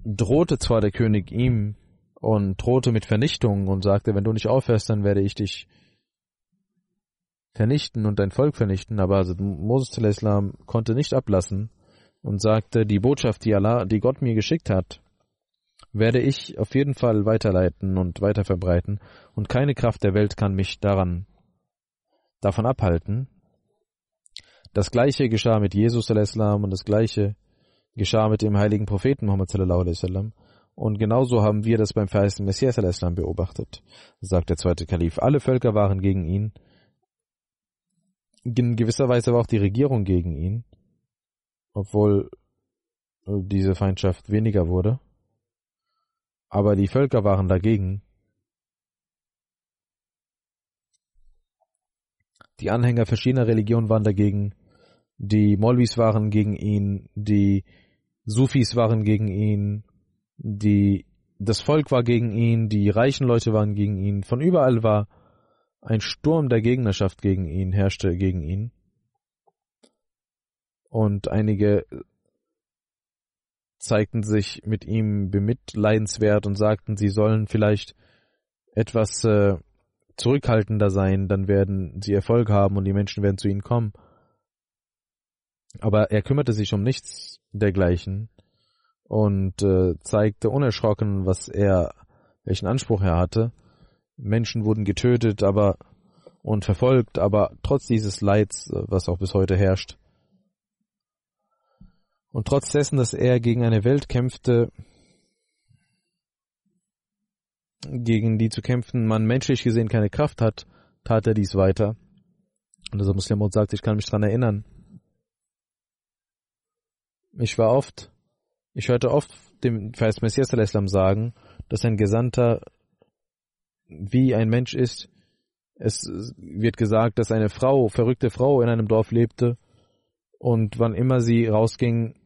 drohte zwar der König ihm und drohte mit Vernichtung und sagte, wenn du nicht aufhörst, dann werde ich dich vernichten und dein Volk vernichten, aber Moses Islam konnte nicht ablassen und sagte, die Botschaft, die Allah, die Gott mir geschickt hat, werde ich auf jeden Fall weiterleiten und weiter verbreiten und keine Kraft der Welt kann mich daran davon abhalten. Das gleiche geschah mit Jesus Islam und das gleiche geschah mit dem heiligen Propheten Muhammad sallallahu alaihi wasallam. Und genauso haben wir das beim verheißten Messias al-Islam beobachtet, sagt der zweite Kalif. Alle Völker waren gegen ihn. In gewisser Weise war auch die Regierung gegen ihn, obwohl diese Feindschaft weniger wurde. Aber die Völker waren dagegen. Die Anhänger verschiedener Religionen waren dagegen. Die Molvis waren gegen ihn. Die Sufis waren gegen ihn, die, das Volk war gegen ihn, die reichen Leute waren gegen ihn, von überall war ein Sturm der Gegnerschaft gegen ihn, herrschte gegen ihn. Und einige zeigten sich mit ihm bemitleidenswert und sagten, sie sollen vielleicht etwas äh, zurückhaltender sein, dann werden sie Erfolg haben und die Menschen werden zu ihnen kommen. Aber er kümmerte sich um nichts dergleichen und äh, zeigte unerschrocken, was er, welchen Anspruch er hatte. Menschen wurden getötet, aber und verfolgt, aber trotz dieses Leids, was auch bis heute herrscht, und trotz dessen, dass er gegen eine Welt kämpfte, gegen die zu kämpfen man menschlich gesehen keine Kraft hat, tat er dies weiter. Und dieser Muslim sagt, ich kann mich daran erinnern. Ich war oft, ich hörte oft dem Vers Messias Islam sagen, dass ein Gesandter wie ein Mensch ist. Es wird gesagt, dass eine Frau, verrückte Frau in einem Dorf lebte und wann immer sie rausging,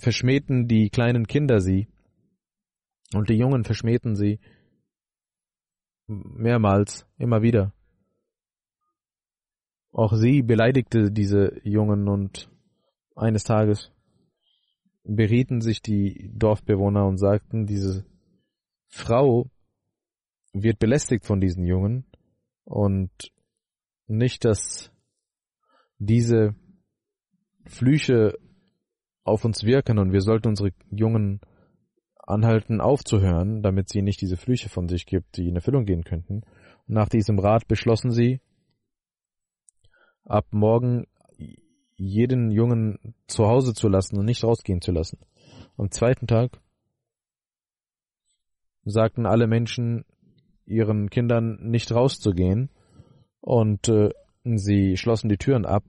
verschmähten die kleinen Kinder sie und die Jungen verschmähten sie mehrmals, immer wieder. Auch sie beleidigte diese Jungen und eines Tages berieten sich die Dorfbewohner und sagten, diese Frau wird belästigt von diesen Jungen und nicht, dass diese Flüche auf uns wirken und wir sollten unsere Jungen anhalten aufzuhören, damit sie nicht diese Flüche von sich gibt, die in Erfüllung gehen könnten. Und nach diesem Rat beschlossen sie, ab morgen jeden Jungen zu Hause zu lassen und nicht rausgehen zu lassen. Am zweiten Tag sagten alle Menschen ihren Kindern nicht rauszugehen und äh, sie schlossen die Türen ab.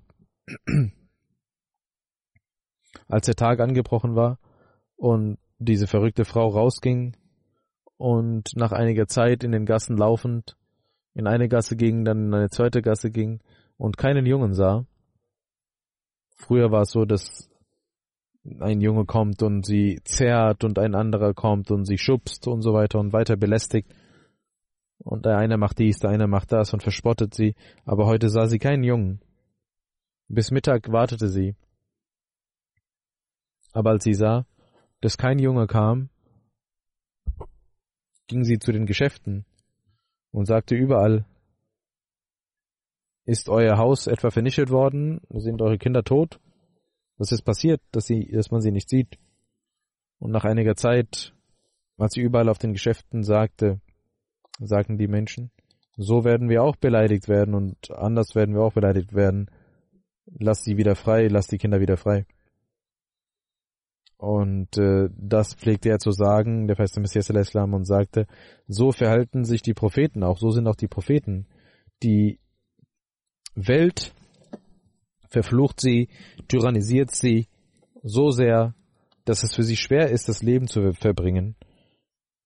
Als der Tag angebrochen war und diese verrückte Frau rausging und nach einiger Zeit in den Gassen laufend in eine Gasse ging, dann in eine zweite Gasse ging und keinen Jungen sah. Früher war es so, dass ein Junge kommt und sie zerrt und ein anderer kommt und sie schubst und so weiter und weiter belästigt. Und der eine macht dies, der eine macht das und verspottet sie. Aber heute sah sie keinen Jungen. Bis Mittag wartete sie. Aber als sie sah, dass kein Junge kam, ging sie zu den Geschäften und sagte überall, ist euer Haus etwa vernichtet worden? Sind eure Kinder tot? Was ist passiert, dass sie, dass man sie nicht sieht? Und nach einiger Zeit, als sie überall auf den Geschäften sagte, sagten die Menschen, so werden wir auch beleidigt werden und anders werden wir auch beleidigt werden. Lass sie wieder frei, lass die Kinder wieder frei. Und äh, das pflegte er zu sagen, der feste Messias al-Islam, und sagte, so verhalten sich die Propheten auch, so sind auch die Propheten. Die Welt verflucht sie, tyrannisiert sie so sehr, dass es für sie schwer ist, das Leben zu verbringen.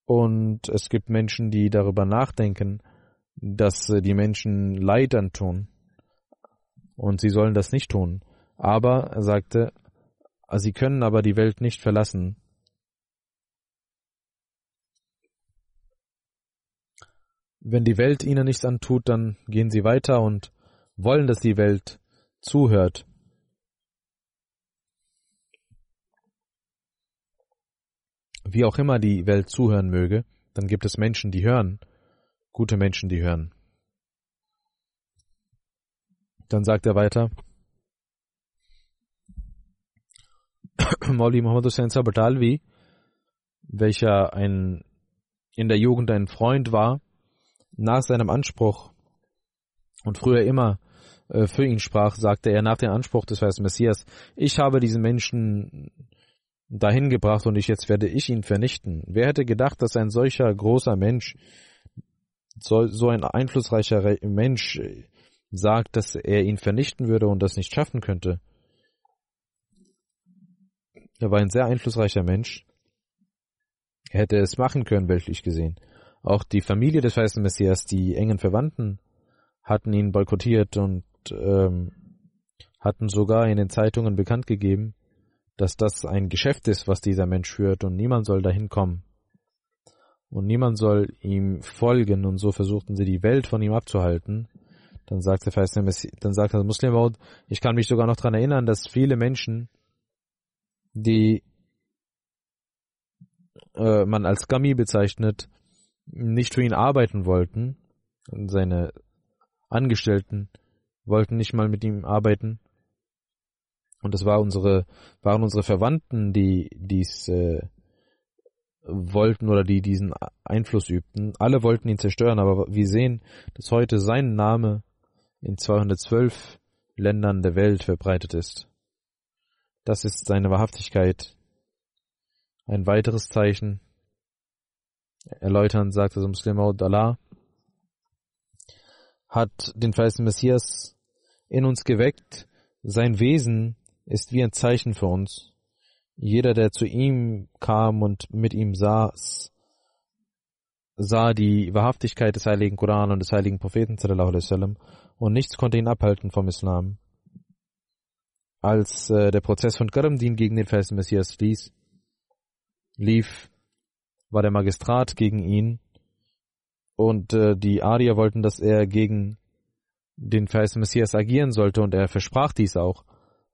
Und es gibt Menschen, die darüber nachdenken, dass die Menschen Leid antun. Und sie sollen das nicht tun. Aber, er sagte, Sie können aber die Welt nicht verlassen. Wenn die Welt ihnen nichts antut, dann gehen sie weiter und wollen, dass die Welt zuhört. Wie auch immer die Welt zuhören möge, dann gibt es Menschen, die hören, gute Menschen, die hören. Dann sagt er weiter, Mauli Muhammad Hussain Sabatalvi, welcher ein, in der Jugend ein Freund war, nach seinem Anspruch und früher immer äh, für ihn sprach, sagte er nach dem Anspruch des Vers Messias, ich habe diesen Menschen dahin gebracht und ich jetzt werde ich ihn vernichten. Wer hätte gedacht, dass ein solcher großer Mensch, so, so ein einflussreicher Mensch sagt, dass er ihn vernichten würde und das nicht schaffen könnte? Er war ein sehr einflussreicher Mensch. Er hätte es machen können, weltlich gesehen. Auch die Familie des weißen Messias, die engen Verwandten, hatten ihn boykottiert und ähm, hatten sogar in den Zeitungen bekannt gegeben, dass das ein Geschäft ist, was dieser Mensch führt und niemand soll dahin kommen. Und niemand soll ihm folgen und so versuchten sie die Welt von ihm abzuhalten. Dann sagte, dann sagte Muslim, ich kann mich sogar noch daran erinnern, dass viele Menschen die äh, man als Gummy bezeichnet, nicht für ihn arbeiten wollten. Seine Angestellten wollten nicht mal mit ihm arbeiten. Und es war unsere, waren unsere Verwandten, die dies äh, wollten oder die diesen Einfluss übten. Alle wollten ihn zerstören, aber wir sehen, dass heute sein Name in 212 Ländern der Welt verbreitet ist. Das ist seine Wahrhaftigkeit. Ein weiteres Zeichen. Erläutern sagte der Muslim Allah hat den verheißenen Messias in uns geweckt. Sein Wesen ist wie ein Zeichen für uns. Jeder, der zu ihm kam und mit ihm saß, sah die Wahrhaftigkeit des heiligen Koran und des heiligen Propheten und nichts konnte ihn abhalten vom Islam. Als äh, der Prozess von Karamdin gegen den verheißenen Messias ließ, lief, war der Magistrat gegen ihn und äh, die Arier wollten, dass er gegen den verheißenen Messias agieren sollte und er versprach dies auch.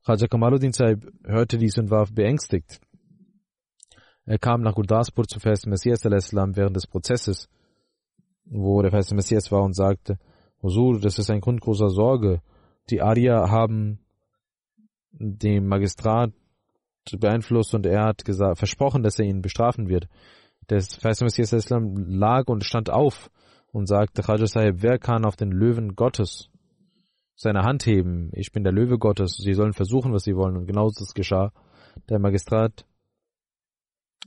Khaja Kamaluddin Sahib hörte dies und war beängstigt. Er kam nach Gurdaspur zu verheißenen Messias al-Islam während des Prozesses, wo der verheißene Messias war und sagte, Husur, das ist ein Grund großer Sorge. Die Arier haben den Magistrat beeinflusst und er hat gesagt, versprochen, dass er ihn bestrafen wird. Der verheißene Messias al-Islam lag und stand auf und sagte, Khaja Sahib, wer kann auf den Löwen Gottes seine Hand heben, ich bin der Löwe Gottes, sie sollen versuchen, was sie wollen. Und genau das geschah. Der Magistrat,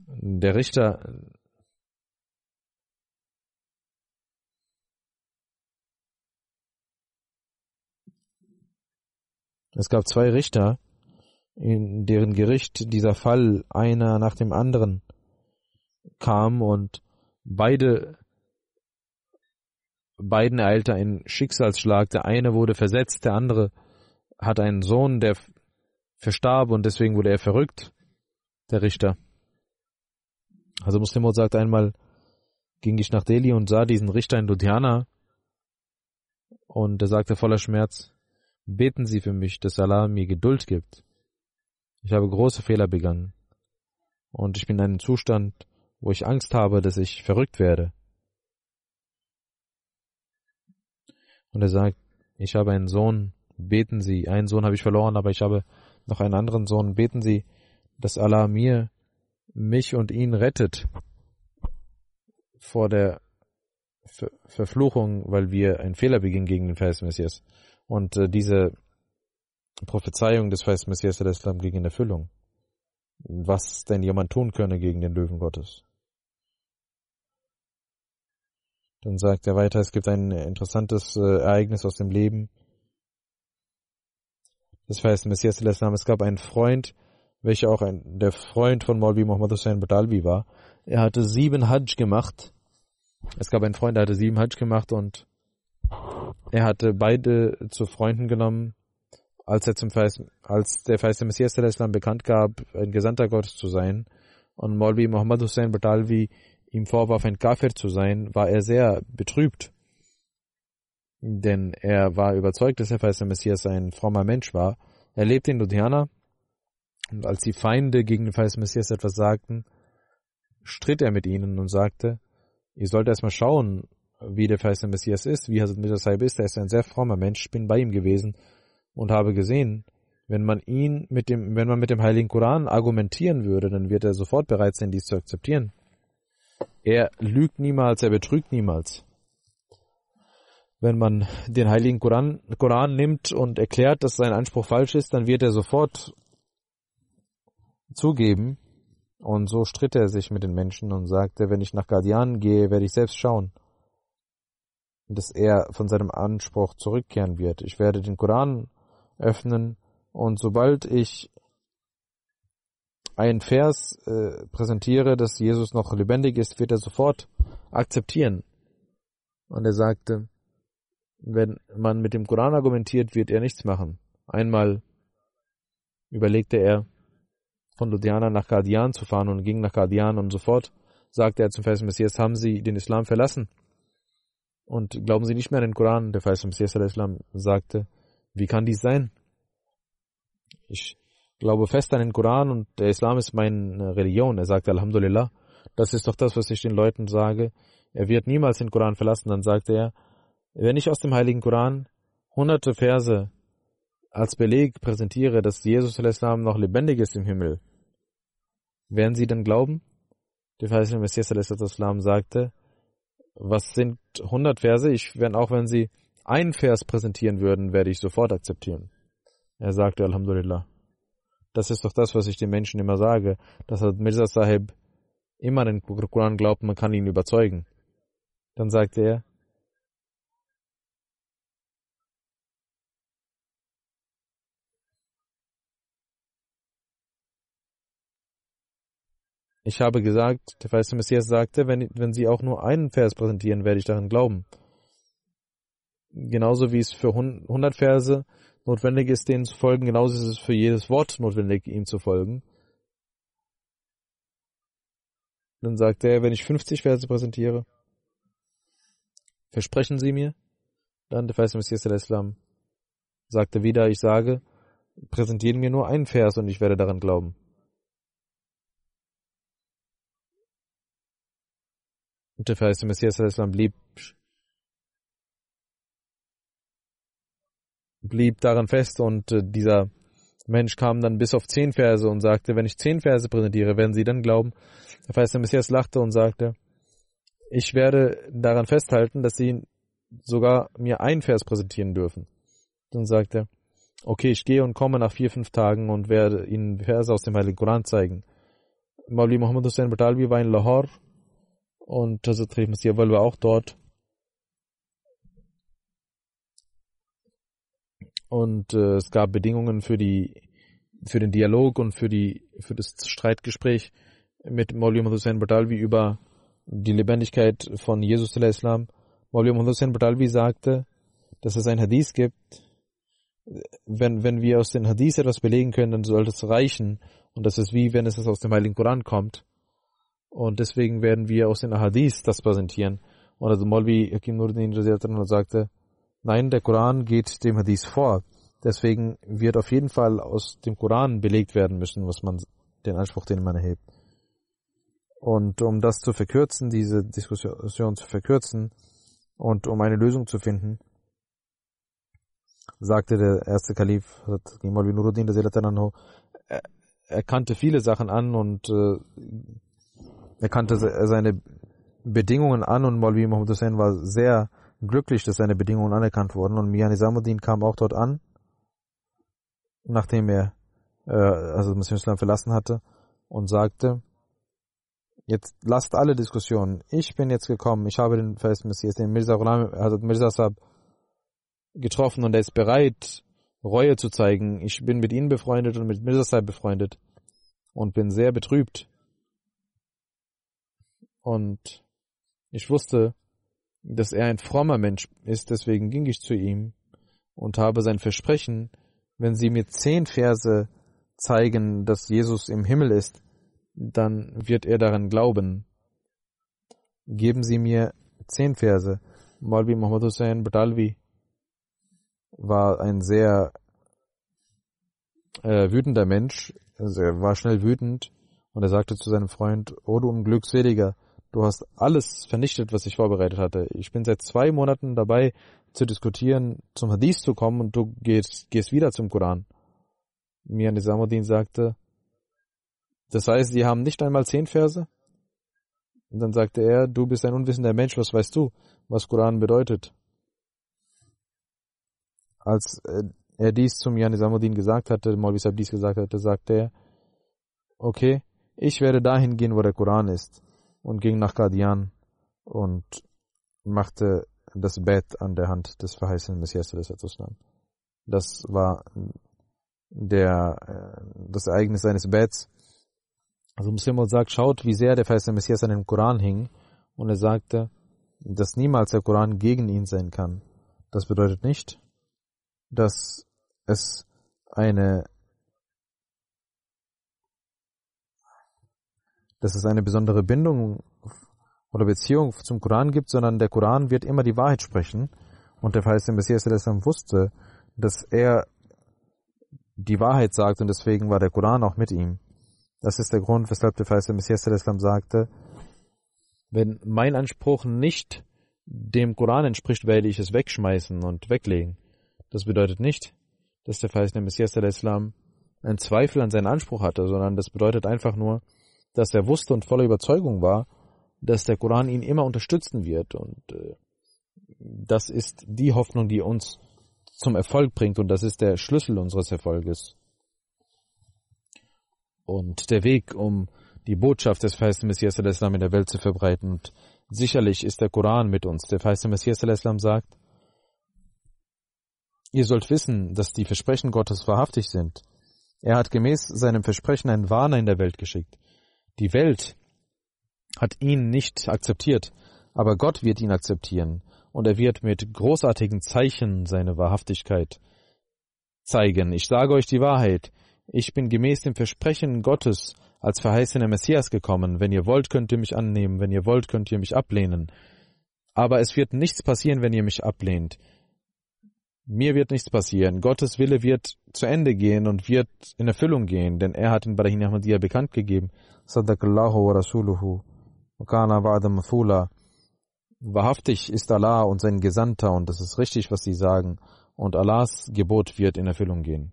der Richter, es gab zwei Richter, in deren Gericht dieser Fall einer nach dem anderen kam und beide Beiden ereilte ein Schicksalsschlag. Der eine wurde versetzt, der andere hat einen Sohn, der verstarb und deswegen wurde er verrückt, der Richter. Also Muslim sagt einmal, ging ich nach Delhi und sah diesen Richter in Ludhiana und er sagte voller Schmerz, beten Sie für mich, dass Allah mir Geduld gibt. Ich habe große Fehler begangen und ich bin in einem Zustand, wo ich Angst habe, dass ich verrückt werde. Und er sagt, ich habe einen Sohn, beten Sie, einen Sohn habe ich verloren, aber ich habe noch einen anderen Sohn, beten Sie, dass Allah mir, mich und ihn rettet vor der Ver Verfluchung, weil wir einen Fehler begingen gegen den Vers Messias. Und äh, diese Prophezeiung des Vers Messias Islam ging in Erfüllung. Was denn jemand tun könne gegen den Löwen Gottes. Dann sagt er weiter, es gibt ein interessantes äh, Ereignis aus dem Leben. Das heißt, Messias Islam, es gab einen Freund, welcher auch ein, der Freund von Maulvi Muhammad Hussein Badalbi war. Er hatte sieben Hajj gemacht. Es gab einen Freund, der hatte sieben Hajj gemacht und er hatte beide zu Freunden genommen, als er zum Feist, als der Feist Messias Islam bekannt gab, ein Gesandter Gottes zu sein. Und Maulvi Muhammad Hussein Badalvi ihm vorwarf, ein Kafir zu sein, war er sehr betrübt. Denn er war überzeugt, dass er der Messias ein frommer Mensch war. Er lebte in Ludhiana und als die Feinde gegen den verheißenen Messias etwas sagten, stritt er mit ihnen und sagte, ihr sollt erstmal schauen, wie der verheißene Messias ist, wie Hazrat Mirza Sahib ist. Er ist ein sehr frommer Mensch. Ich bin bei ihm gewesen und habe gesehen, wenn man ihn mit dem, wenn man mit dem Heiligen Koran argumentieren würde, dann wird er sofort bereit sein, dies zu akzeptieren. Er lügt niemals, er betrügt niemals. Wenn man den heiligen Koran, Koran nimmt und erklärt, dass sein Anspruch falsch ist, dann wird er sofort zugeben. Und so stritt er sich mit den Menschen und sagte, wenn ich nach Guardian gehe, werde ich selbst schauen, dass er von seinem Anspruch zurückkehren wird. Ich werde den Koran öffnen und sobald ich ein Vers äh, präsentiere, dass Jesus noch lebendig ist, wird er sofort akzeptieren. Und er sagte, wenn man mit dem Koran argumentiert, wird er nichts machen. Einmal überlegte er, von Ludhiana nach Qadian zu fahren und ging nach Qadian und sofort sagte er zum Vers Messias, haben Sie den Islam verlassen? Und glauben Sie nicht mehr an den Koran? Der Vers Messias Islam sagte, wie kann dies sein? Ich glaube fest an den Koran und der Islam ist meine Religion. Er sagt Alhamdulillah. Das ist doch das, was ich den Leuten sage. Er wird niemals den Koran verlassen. Dann sagt er, wenn ich aus dem Heiligen Koran hunderte Verse als Beleg präsentiere, dass Jesus Islam noch lebendig ist im Himmel, werden Sie dann glauben? Der verheißene Messias Islam sagte, was sind 100 Verse? Ich, wenn, auch wenn sie einen Vers präsentieren würden, werde ich sofort akzeptieren. Er sagte, Alhamdulillah. Das ist doch das, was ich den Menschen immer sage, dass Mirza Sahib immer den Koran glaubt, man kann ihn überzeugen. Dann sagte er, Ich habe gesagt, der verheißene Messias sagte, wenn, wenn Sie auch nur einen Vers präsentieren, werde ich daran glauben. Genauso wie es für 100 Verse notwendig ist, denen zu folgen, genauso ist es für jedes Wort notwendig, ihm zu folgen. Dann sagte er, wenn ich 50 Verse präsentiere, versprechen Sie mir? Dann der verheißene Messias der Islam sagte wieder, ich sage, präsentieren mir nur einen Vers und ich werde daran glauben. Und der verheißene Messias Islam blieb, blieb daran fest und äh, dieser Mensch kam dann bis auf zehn Verse und sagte, wenn ich zehn Verse präsentiere, werden sie dann glauben. Der verheißene Messias lachte und sagte, ich werde daran festhalten, dass sie sogar mir ein Vers präsentieren dürfen. Dann sagte er, okay, ich gehe und komme nach vier, fünf Tagen und werde ihnen Verse aus dem Heiligen Koran zeigen. Mauli Muhammad Hussein Batalvi war in Lahore und Hazrat Masih war auch dort. Und äh, es gab Bedingungen für die für den Dialog und für die für das Streitgespräch mit Maulvi Hussein Batalvi über die Lebendigkeit von Jesus Islam. Maulvi Hussein Batalvi sagte, dass es ein Hadith gibt. Wenn, wenn wir aus den Hadith etwas belegen können, dann sollte es reichen. Und das ist wie, wenn es aus dem Heiligen Koran kommt. Und deswegen werden wir aus den Hadith das präsentieren. Und also Molvi Hakim Nurdin sagte, nein, der Koran geht dem Hadith vor. Deswegen wird auf jeden Fall aus dem Koran belegt werden müssen, was man, den Anspruch, den man erhebt. Und um das zu verkürzen, diese Diskussion zu verkürzen und um eine Lösung zu finden, sagte der erste Kalif, Molvi Nuruddin, er, er kannte viele Sachen an und äh, er kannte seine Bedingungen an und Maulvi Muhammad Hussein war sehr glücklich, dass seine Bedingungen anerkannt wurden. Und Mia Nizamuddin kam auch dort an, nachdem er äh, also Muslim Islam verlassen hatte und sagte, jetzt lasst alle Diskussionen. Ich bin jetzt gekommen, ich habe den Messias, den Mirza Ghulam, also Mirza Sab getroffen und er ist bereit, Reue zu zeigen. Ich bin mit ihnen befreundet und mit Mirza Sab befreundet und bin sehr betrübt und ich wusste, dass er ein frommer Mensch ist, deswegen ging ich zu ihm und habe sein Versprechen, wenn Sie mir zehn Verse zeigen, dass Jesus im Himmel ist, dann wird er daran glauben. Geben Sie mir zehn Verse. Malvi Muhammad Hussein Badalvi war ein sehr äh, wütender Mensch. Also er war schnell wütend und er sagte zu seinem Freund, O du Unglückseliger, Du hast alles vernichtet, was ich vorbereitet hatte. Ich bin seit zwei Monaten dabei zu diskutieren, zum Hadith zu kommen und du gehst, gehst wieder zum Koran. Mir Nizamuddin sagte, das heißt, sie haben nicht einmal zehn Verse? Und dann sagte er, du bist ein unwissender Mensch, was weißt du, was Koran bedeutet? Als äh, er dies zum Nizamuddin gesagt hatte, Maulvi Sahib dies gesagt hatte, sagte er, okay, ich werde dahin gehen, wo der Koran ist und ging nach Qadian und machte das Bett an der Hand des verheißenen Messias Das war der, äh, das Ereignis seines Betts. Also Muslim sagt, schaut, wie sehr der verheißene Messias an dem Koran hing und er sagte, dass niemals der Koran gegen ihn sein kann. Das bedeutet nicht, dass es eine dass es eine besondere Bindung oder Beziehung zum Koran gibt, sondern der Koran wird immer die Wahrheit sprechen. Und der verheißene Messias wusste, dass er die Wahrheit sagt und deswegen war der Koran auch mit ihm. Das ist der Grund, weshalb der verheißene Messias sagte, wenn mein Anspruch nicht dem Koran entspricht, werde ich es wegschmeißen und weglegen. Das bedeutet nicht, dass der verheißene Messias einen Zweifel an seinen Anspruch hatte, sondern das bedeutet einfach nur, dass er wusste und voller Überzeugung war, dass der Koran ihn immer unterstützen wird. Und äh, das ist die Hoffnung, die uns zum Erfolg bringt und das ist der Schlüssel unseres Erfolges. Und der Weg, um die Botschaft des verheißten Messias al-Islam in der Welt zu verbreiten. Und sicherlich ist der Koran mit uns. Der verheißte Messias al-Islam sagt, ihr sollt wissen, dass die Versprechen Gottes wahrhaftig sind. Er hat gemäß seinem Versprechen einen Warner in der Welt geschickt. Die Welt hat ihn nicht akzeptiert, aber Gott wird ihn akzeptieren und er wird mit großartigen Zeichen seine Wahrhaftigkeit zeigen. Ich sage euch die Wahrheit. Ich bin gemäß dem Versprechen Gottes als verheißener Messias gekommen. Wenn ihr wollt, könnt ihr mich annehmen. Wenn ihr wollt, könnt ihr mich ablehnen. Aber es wird nichts passieren, wenn ihr mich ablehnt. Mir wird nichts passieren. Gottes Wille wird zu Ende gehen und wird in Erfüllung gehen, denn er hat in Barahin Ahmadiyya bekannt gegeben. Sadaqallahu wa rasuluhu. Wakana ba'da. Wahrhaftig ist Allah und sein Gesandter und es ist richtig, was sie sagen. Und Allahs Gebot wird in Erfüllung gehen.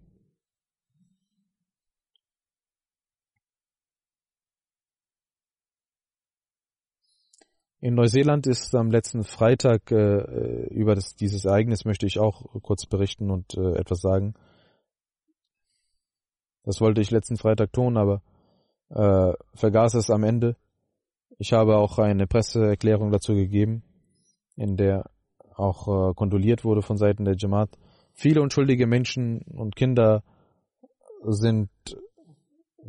In Neuseeland ist am letzten Freitag äh, über das, dieses Ereignis möchte ich auch kurz berichten und äh, etwas sagen. Das wollte ich letzten Freitag tun, aber äh, vergaß es am Ende. Ich habe auch eine Presseerklärung dazu gegeben, in der auch äh, kondoliert wurde von Seiten der Jamaat. Viele unschuldige Menschen und Kinder sind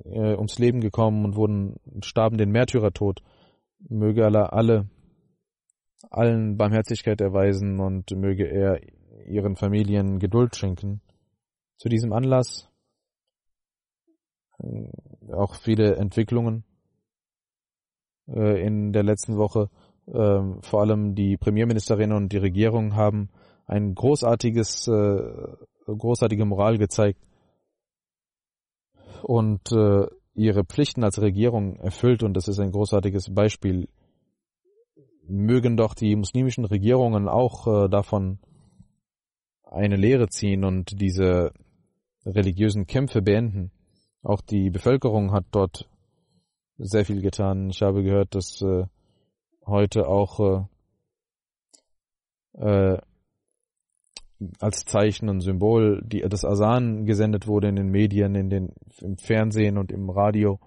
äh, ums Leben gekommen und wurden starben den Märtyrertod. Möge Allah alle allen Barmherzigkeit erweisen und möge er ihren Familien Geduld schenken. Zu diesem Anlass auch viele Entwicklungen äh, in der letzten Woche. Ähm, vor allem die Premierministerin und die Regierung haben ein großartiges, äh, großartige Moral gezeigt und ihre Pflichten als Regierung erfüllt und das ist ein großartiges Beispiel. Mögen doch die muslimischen Regierungen auch äh, davon eine Lehre ziehen und diese religiösen Kämpfe beenden. Auch die Bevölkerung hat dort sehr viel getan. Ich habe gehört, dass äh, heute auch äh, äh als Zeichen und Symbol die, das Asan gesendet wurde in den Medien, in den, im Fernsehen und im Radio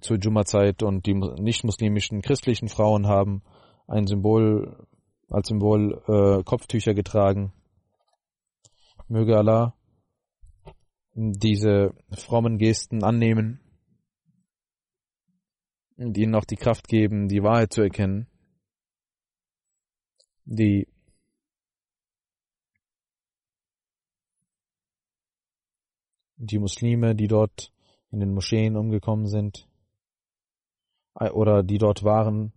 zur Jumma-Zeit und die nicht-muslimischen christlichen Frauen haben ein Symbol, als Symbol äh, Kopftücher getragen. Möge Allah diese frommen Gesten annehmen und ihnen auch die Kraft geben, die Wahrheit zu erkennen, die die Muslime, die dort in den Moscheen umgekommen sind äh, oder die dort waren,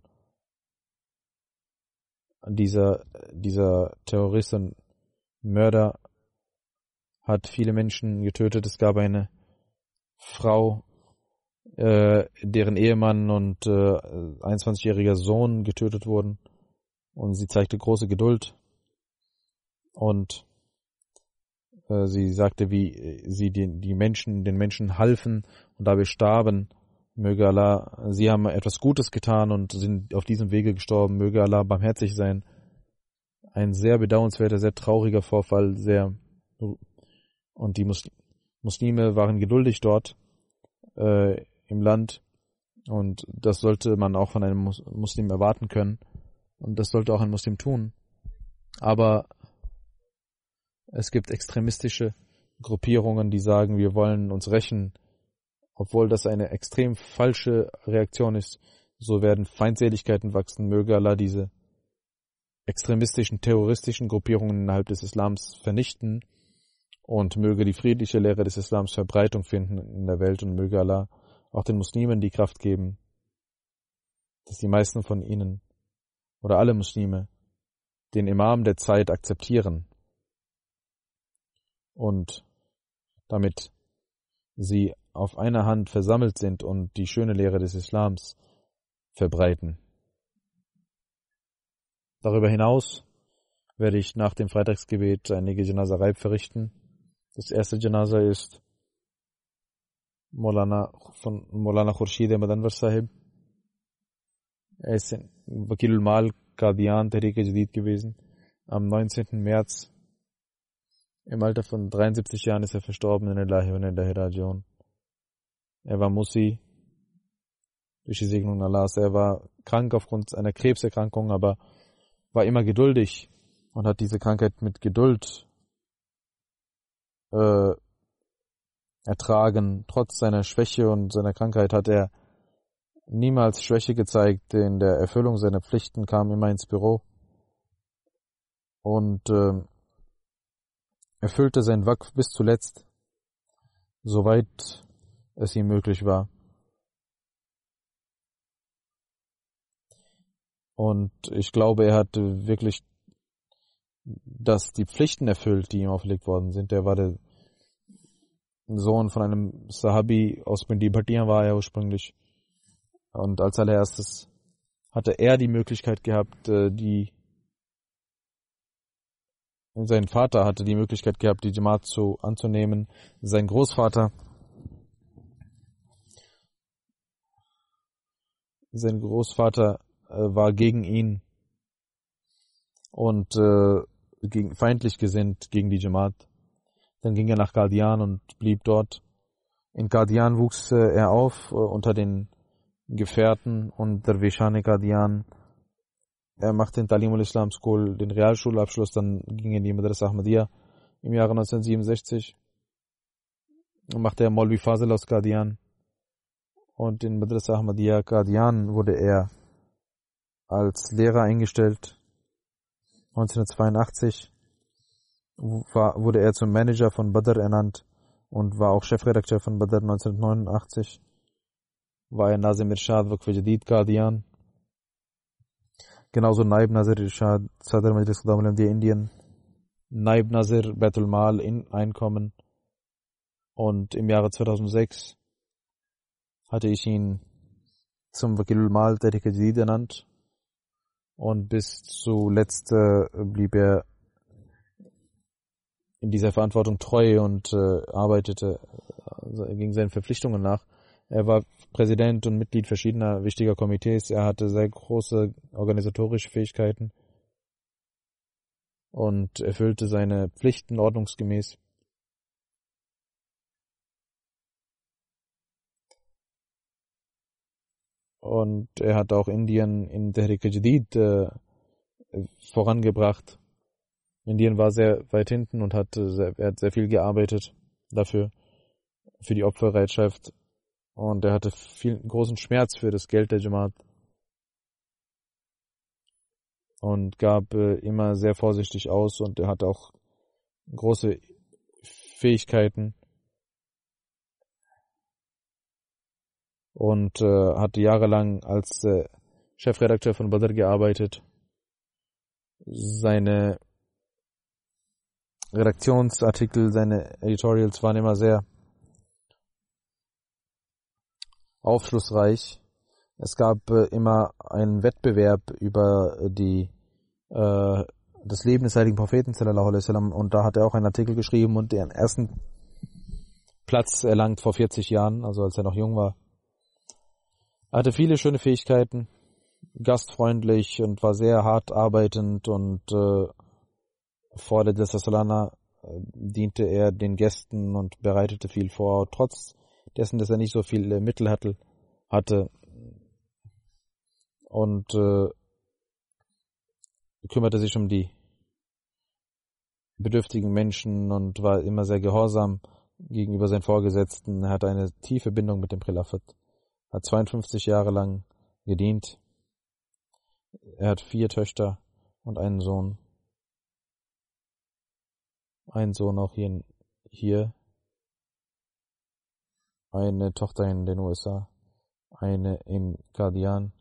dieser, dieser Terrorist und Mörder hat viele Menschen getötet. Es gab eine Frau, äh, deren Ehemann und äh, 21-jähriger Sohn getötet wurden. Und sie zeigte große Geduld. Und äh, sie sagte, wie äh, sie den, die Menschen, den Menschen halfen und dabei starben. Möge Allah, sie haben etwas Gutes getan und sind auf diesem Wege gestorben. Möge Allah barmherzig sein. Ein sehr bedauernswerter, sehr trauriger Vorfall, sehr und die Muslime waren geduldig dort äh, im Land und das sollte man auch von einem Muslim erwarten können und das sollte auch ein Muslim tun. Aber es gibt extremistische Gruppierungen, die sagen, wir wollen uns rächen, obwohl das eine extrem falsche Reaktion ist. So werden Feindseligkeiten wachsen. Möge Allah diese extremistischen, terroristischen Gruppierungen innerhalb des Islams vernichten und möge die friedliche Lehre des Islams Verbreitung finden in der Welt und möge Allah auch den Muslimen die Kraft geben, dass die meisten von ihnen oder alle Muslime den Imam der Zeit akzeptieren und damit sie auf einer Hand versammelt sind und die schöne Lehre des Islams verbreiten. Darüber hinaus werde ich nach dem Freitagsgebet einige Janazarei verrichten. Das erste Janaza ist Molana, von Molana Khurshid Ahmad Anwar Sahib. Er ist in Wakilul Mal Qadian Tehrik Jadid gewesen. Am 19. März im Alter von 73 Jahren ist er verstorben in Ilahi und in Rajion. Er war Musi durch die Segnung Allahs. Er war krank aufgrund einer Krebserkrankung, aber war immer geduldig und hat diese Krankheit mit Geduld äh, ertragen. Trotz seiner Schwäche und seiner Krankheit hat er niemals Schwäche gezeigt. In der Erfüllung seiner Pflichten kam immer ins Büro und äh, erfüllte sein Wakf bis zuletzt, soweit es ihm möglich war. Und ich glaube, er hat wirklich dass die Pflichten erfüllt, die ihm auferlegt worden sind. Er war der Sohn von einem Sahabi aus Bindi Bhatia war er ursprünglich. Und als allererstes hatte er die Möglichkeit gehabt, äh, die sein Vater hatte die Möglichkeit gehabt, die Jamaat zu anzunehmen. Sein Großvater sein Großvater äh, war gegen ihn und äh, gegen, feindlich gesinnt gegen die Jamaat. Dann ging er nach Qadian und blieb dort. In Qadian wuchs äh, er auf äh, unter den Gefährten und der Vishani Qadian. Er machte in Talimul Islam School den Realschulabschluss, dann ging er in die Madrasa Ahmadiyya im Jahre 1967. Dann machte er Molvi Fazil aus Qadian. Und in Madrasa Ahmadiyya Qadian wurde er als Lehrer eingestellt 1982 war, wurde er zum Manager von Badr ernannt und war auch Chefredakteur von Badr 1989. War er Nazim Irshad Waqf Jadid Qadian. Genauso Naib Nazir Irshad Sadr Majlis Qadam al Indien. Naib Nazir Betul Mal in Einkommen. Und im Jahre 2006 hatte ich ihn zum Wakilul Mal Tehrik Jadid ernannt und bis zuletzt äh, blieb er in dieser Verantwortung treu und äh, arbeitete äh, gegen seinen Verpflichtungen nach. Er war Präsident und Mitglied verschiedener wichtiger Komitees. Er hatte sehr große organisatorische Fähigkeiten und erfüllte seine Pflichten ordnungsgemäß. Und er hat auch Indien in Tehrik Jadid äh, vorangebracht. Indien war sehr weit hinten und hat sehr, er hat sehr viel gearbeitet dafür, für die Opferbereitschaft. Und er hatte viel großen Schmerz für das Geld der Jamaat. Und gab äh, immer sehr vorsichtig aus und er hatte auch große Fähigkeiten und äh, hatte jahrelang als äh, Chefredakteur von Badr gearbeitet. Seine Redaktionsartikel, seine Editorials waren immer sehr aufschlussreich. Es gab äh, immer einen Wettbewerb über die äh, das Leben des heiligen Propheten sallallahu alaihi wasallam und da hat er auch einen Artikel geschrieben und den ersten Platz erlangt vor 40 Jahren, also als er noch jung war. Er hatte viele schöne Fähigkeiten, gastfreundlich und war sehr hart arbeitend und äh, vor der Dessasalana äh, diente er den Gästen und bereitete viel vor, trotz dessen, dass er nicht so viele Mittel hatte, hatte und äh, kümmerte sich um die bedürftigen Menschen und war immer sehr gehorsam gegenüber seinen Vorgesetzten. Er hatte eine tiefe Bindung mit dem Prilafat hat 52 Jahre lang gedient. Er hat vier Töchter und einen Sohn. Ein Sohn auch hier, hier. Eine Tochter in den USA. Eine in Guardian.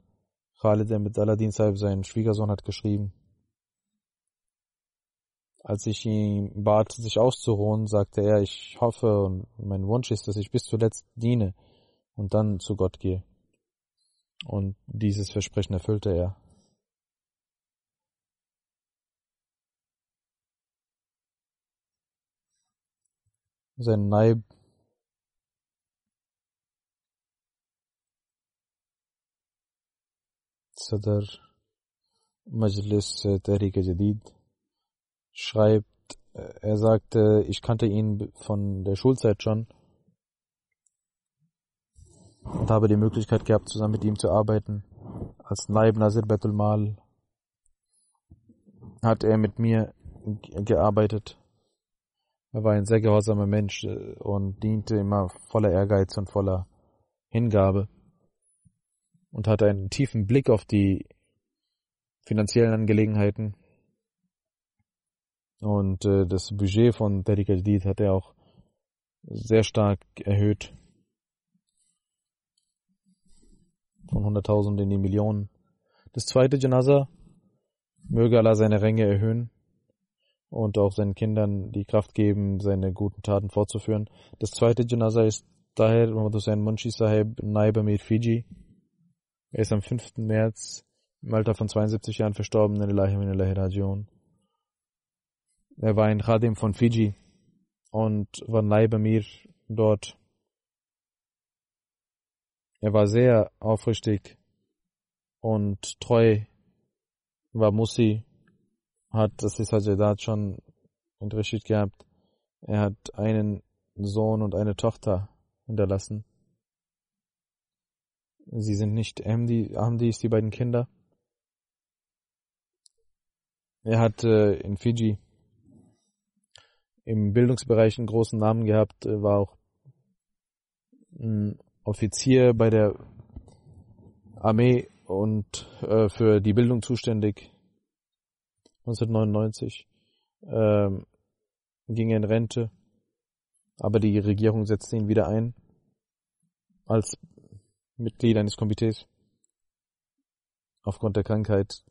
Khalid Ahmed Aladdin Saib, sein Schwiegersohn, hat geschrieben, als ich ihn bat, sich auszuruhen, sagte er, ich hoffe und mein Wunsch ist, dass ich bis zuletzt diene und dann zu Gott gehe. Und dieses Versprechen erfüllte er. Sein Neib Sadr Majlis äh, Tariqa Jadid schreibt, äh, er sagte, ich kannte ihn von der Schulzeit schon und habe die Möglichkeit gehabt, zusammen mit ihm zu arbeiten. Als Naib Nazir Betul Mal hat er mit mir gearbeitet. Er war ein sehr gehorsamer Mensch und diente immer voller Ehrgeiz und voller Hingabe und hatte einen tiefen Blick auf die finanziellen Angelegenheiten. Und äh, das Budget von Tariq Ajdid hat er auch sehr stark erhöht. Von 100.000 in die Millionen. Das zweite Janaza, möge Allah seine Ränge erhöhen und auch seinen Kindern die Kraft geben, seine guten Taten fortzuführen. Das zweite Janaza ist daher Muhammad Hussein Munshi Sahib Naib Amir Fiji. Er ist am 5. März im Alter von 72 Jahren verstorben in Ilahi Rajion. Er war ein Khadim von Fiji und war Naib Amir dort. Er war sehr aufrichtig und treu, war Musi, hat das ist Sajadat schon unterrichtet gehabt. Er hat einen Sohn und eine Tochter hinterlassen. Sie sind nicht Ahmdi, Ahmdis, die beiden Kinder. Er hat äh, in Fiji im Bildungsbereich einen großen Namen gehabt, war auch ein Offizier bei der Armee und äh, für die Bildung zuständig. 1999 ähm, ging er in Rente, aber die Regierung setzte ihn wieder ein als Mitglied eines Komitees aufgrund der Krankheit.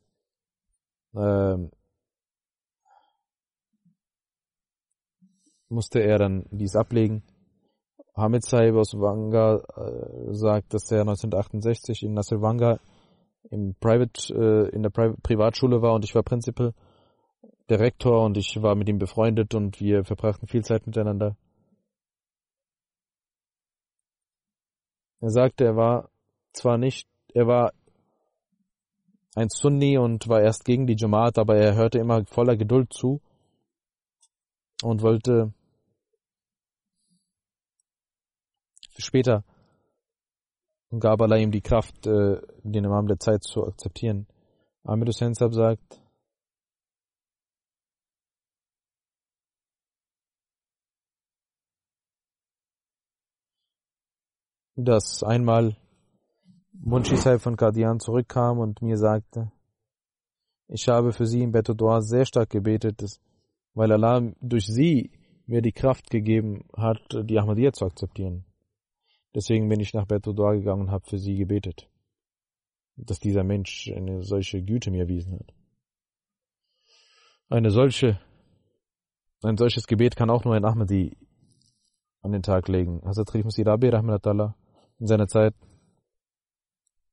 Ähm, musste er dann dies ablegen. Hamid Saib aus Wanga äh, sagt, dass er 1968 in Nasirwanga im Private, äh, in der Pri Privatschule war und ich war Principal, der Rektor und ich war mit ihm befreundet und wir verbrachten viel Zeit miteinander. Er sagte, er war zwar nicht, er war ein Sunni und war erst gegen die Jamaat, aber er hörte immer voller Geduld zu und wollte später gab Allah ihm die Kraft, äh, den Imam der Zeit zu akzeptieren. Amir Hussein Sab sagt, dass einmal Munshi Sahib von Qadian zurückkam und mir sagte, ich habe für sie im Betodua sehr stark gebetet, weil Allah durch sie mir die Kraft gegeben hat, die Ahmadiyya zu akzeptieren. Deswegen bin ich nach Betodua gegangen und habe für sie gebetet, dass dieser Mensch eine solche Güte mir erwiesen hat. Eine solche, ein solches Gebet kann auch nur ein Ahmadi an den Tag legen. Hazrat Khalif Masih Rabi Rahmatallah in seiner Zeit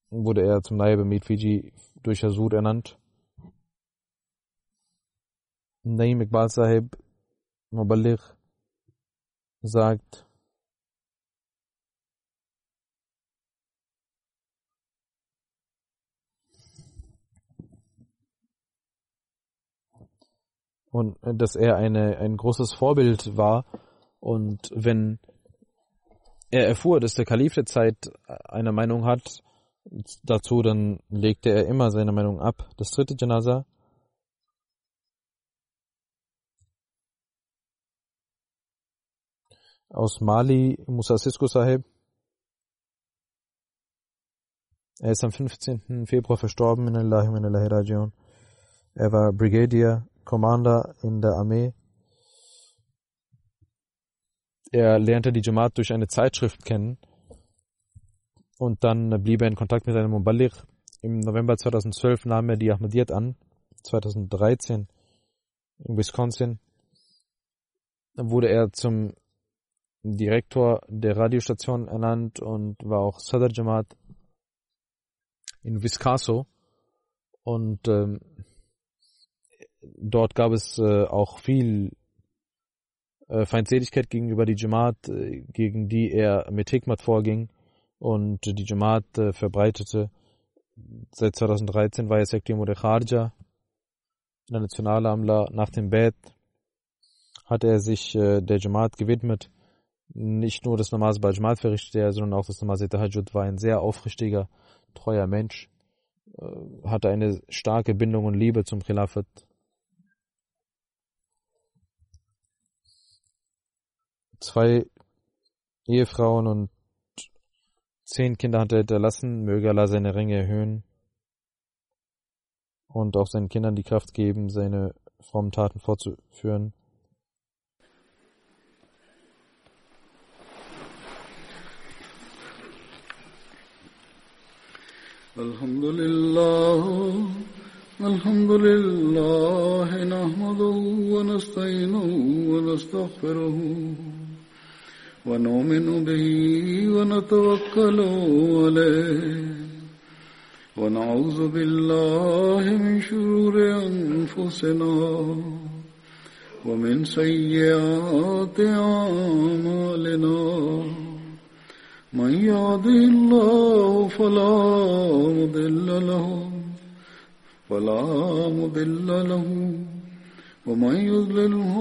wurde er zum Naib Amid Fiji durch Hazur ernannt. Naim Iqbal Sahib Muballigh sagt, und dass er eine, ein großes Vorbild war und wenn er erfuhr, dass der Kalif der Zeit eine Meinung hat dazu, dann legte er immer seine Meinung ab. Das dritte Janaza aus Mali, Musa Sisko Sahib. Er ist am 15. Februar verstorben in Allah in Rajion. Er war Brigadier, Commander in der Armee er lernte die Jamaat durch eine Zeitschrift kennen und dann blieb er in Kontakt mit einem Muballigh. Im November 2012 nahm er die Ahmadiyyat an, 2013 in Wisconsin. Dann wurde er zum Direktor der Radiostation ernannt und war auch Sadr Jamaat in Wiscaso. Und ähm, dort gab es äh, auch viel äh, Feindseligkeit gegenüber die Jamaat, äh, gegen die er mit Hikmat vorging und die Jamaat äh, verbreitete Seit 2013 war er Mure Kharja der Nationalamla. Nach dem Bett hat er sich äh, der Jamaat gewidmet. Nicht nur das Namaz bei Jamaat verrichtete er, sondern auch das Namaz Tahajjud war ein sehr aufrichtiger, treuer Mensch. Äh, hatte eine starke Bindung und Liebe zum Khilafat. Zwei Ehefrauen und zehn Kinder hat er hinterlassen. Möge Allah seine Ränge erhöhen und auch seinen Kindern die Kraft geben, seine frommen Taten fortzuführen. الحمد لله الحمد لله نحمده ونستعينه ونستغفره ونؤمن به ونتوكل عليه. ونعوذ بالله من شرور أنفسنا ومن سيئات أعمالنا. من يهده الله فلا مضل له فلا مضل له. ومن يضلله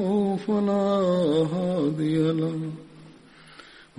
فلا هادي له.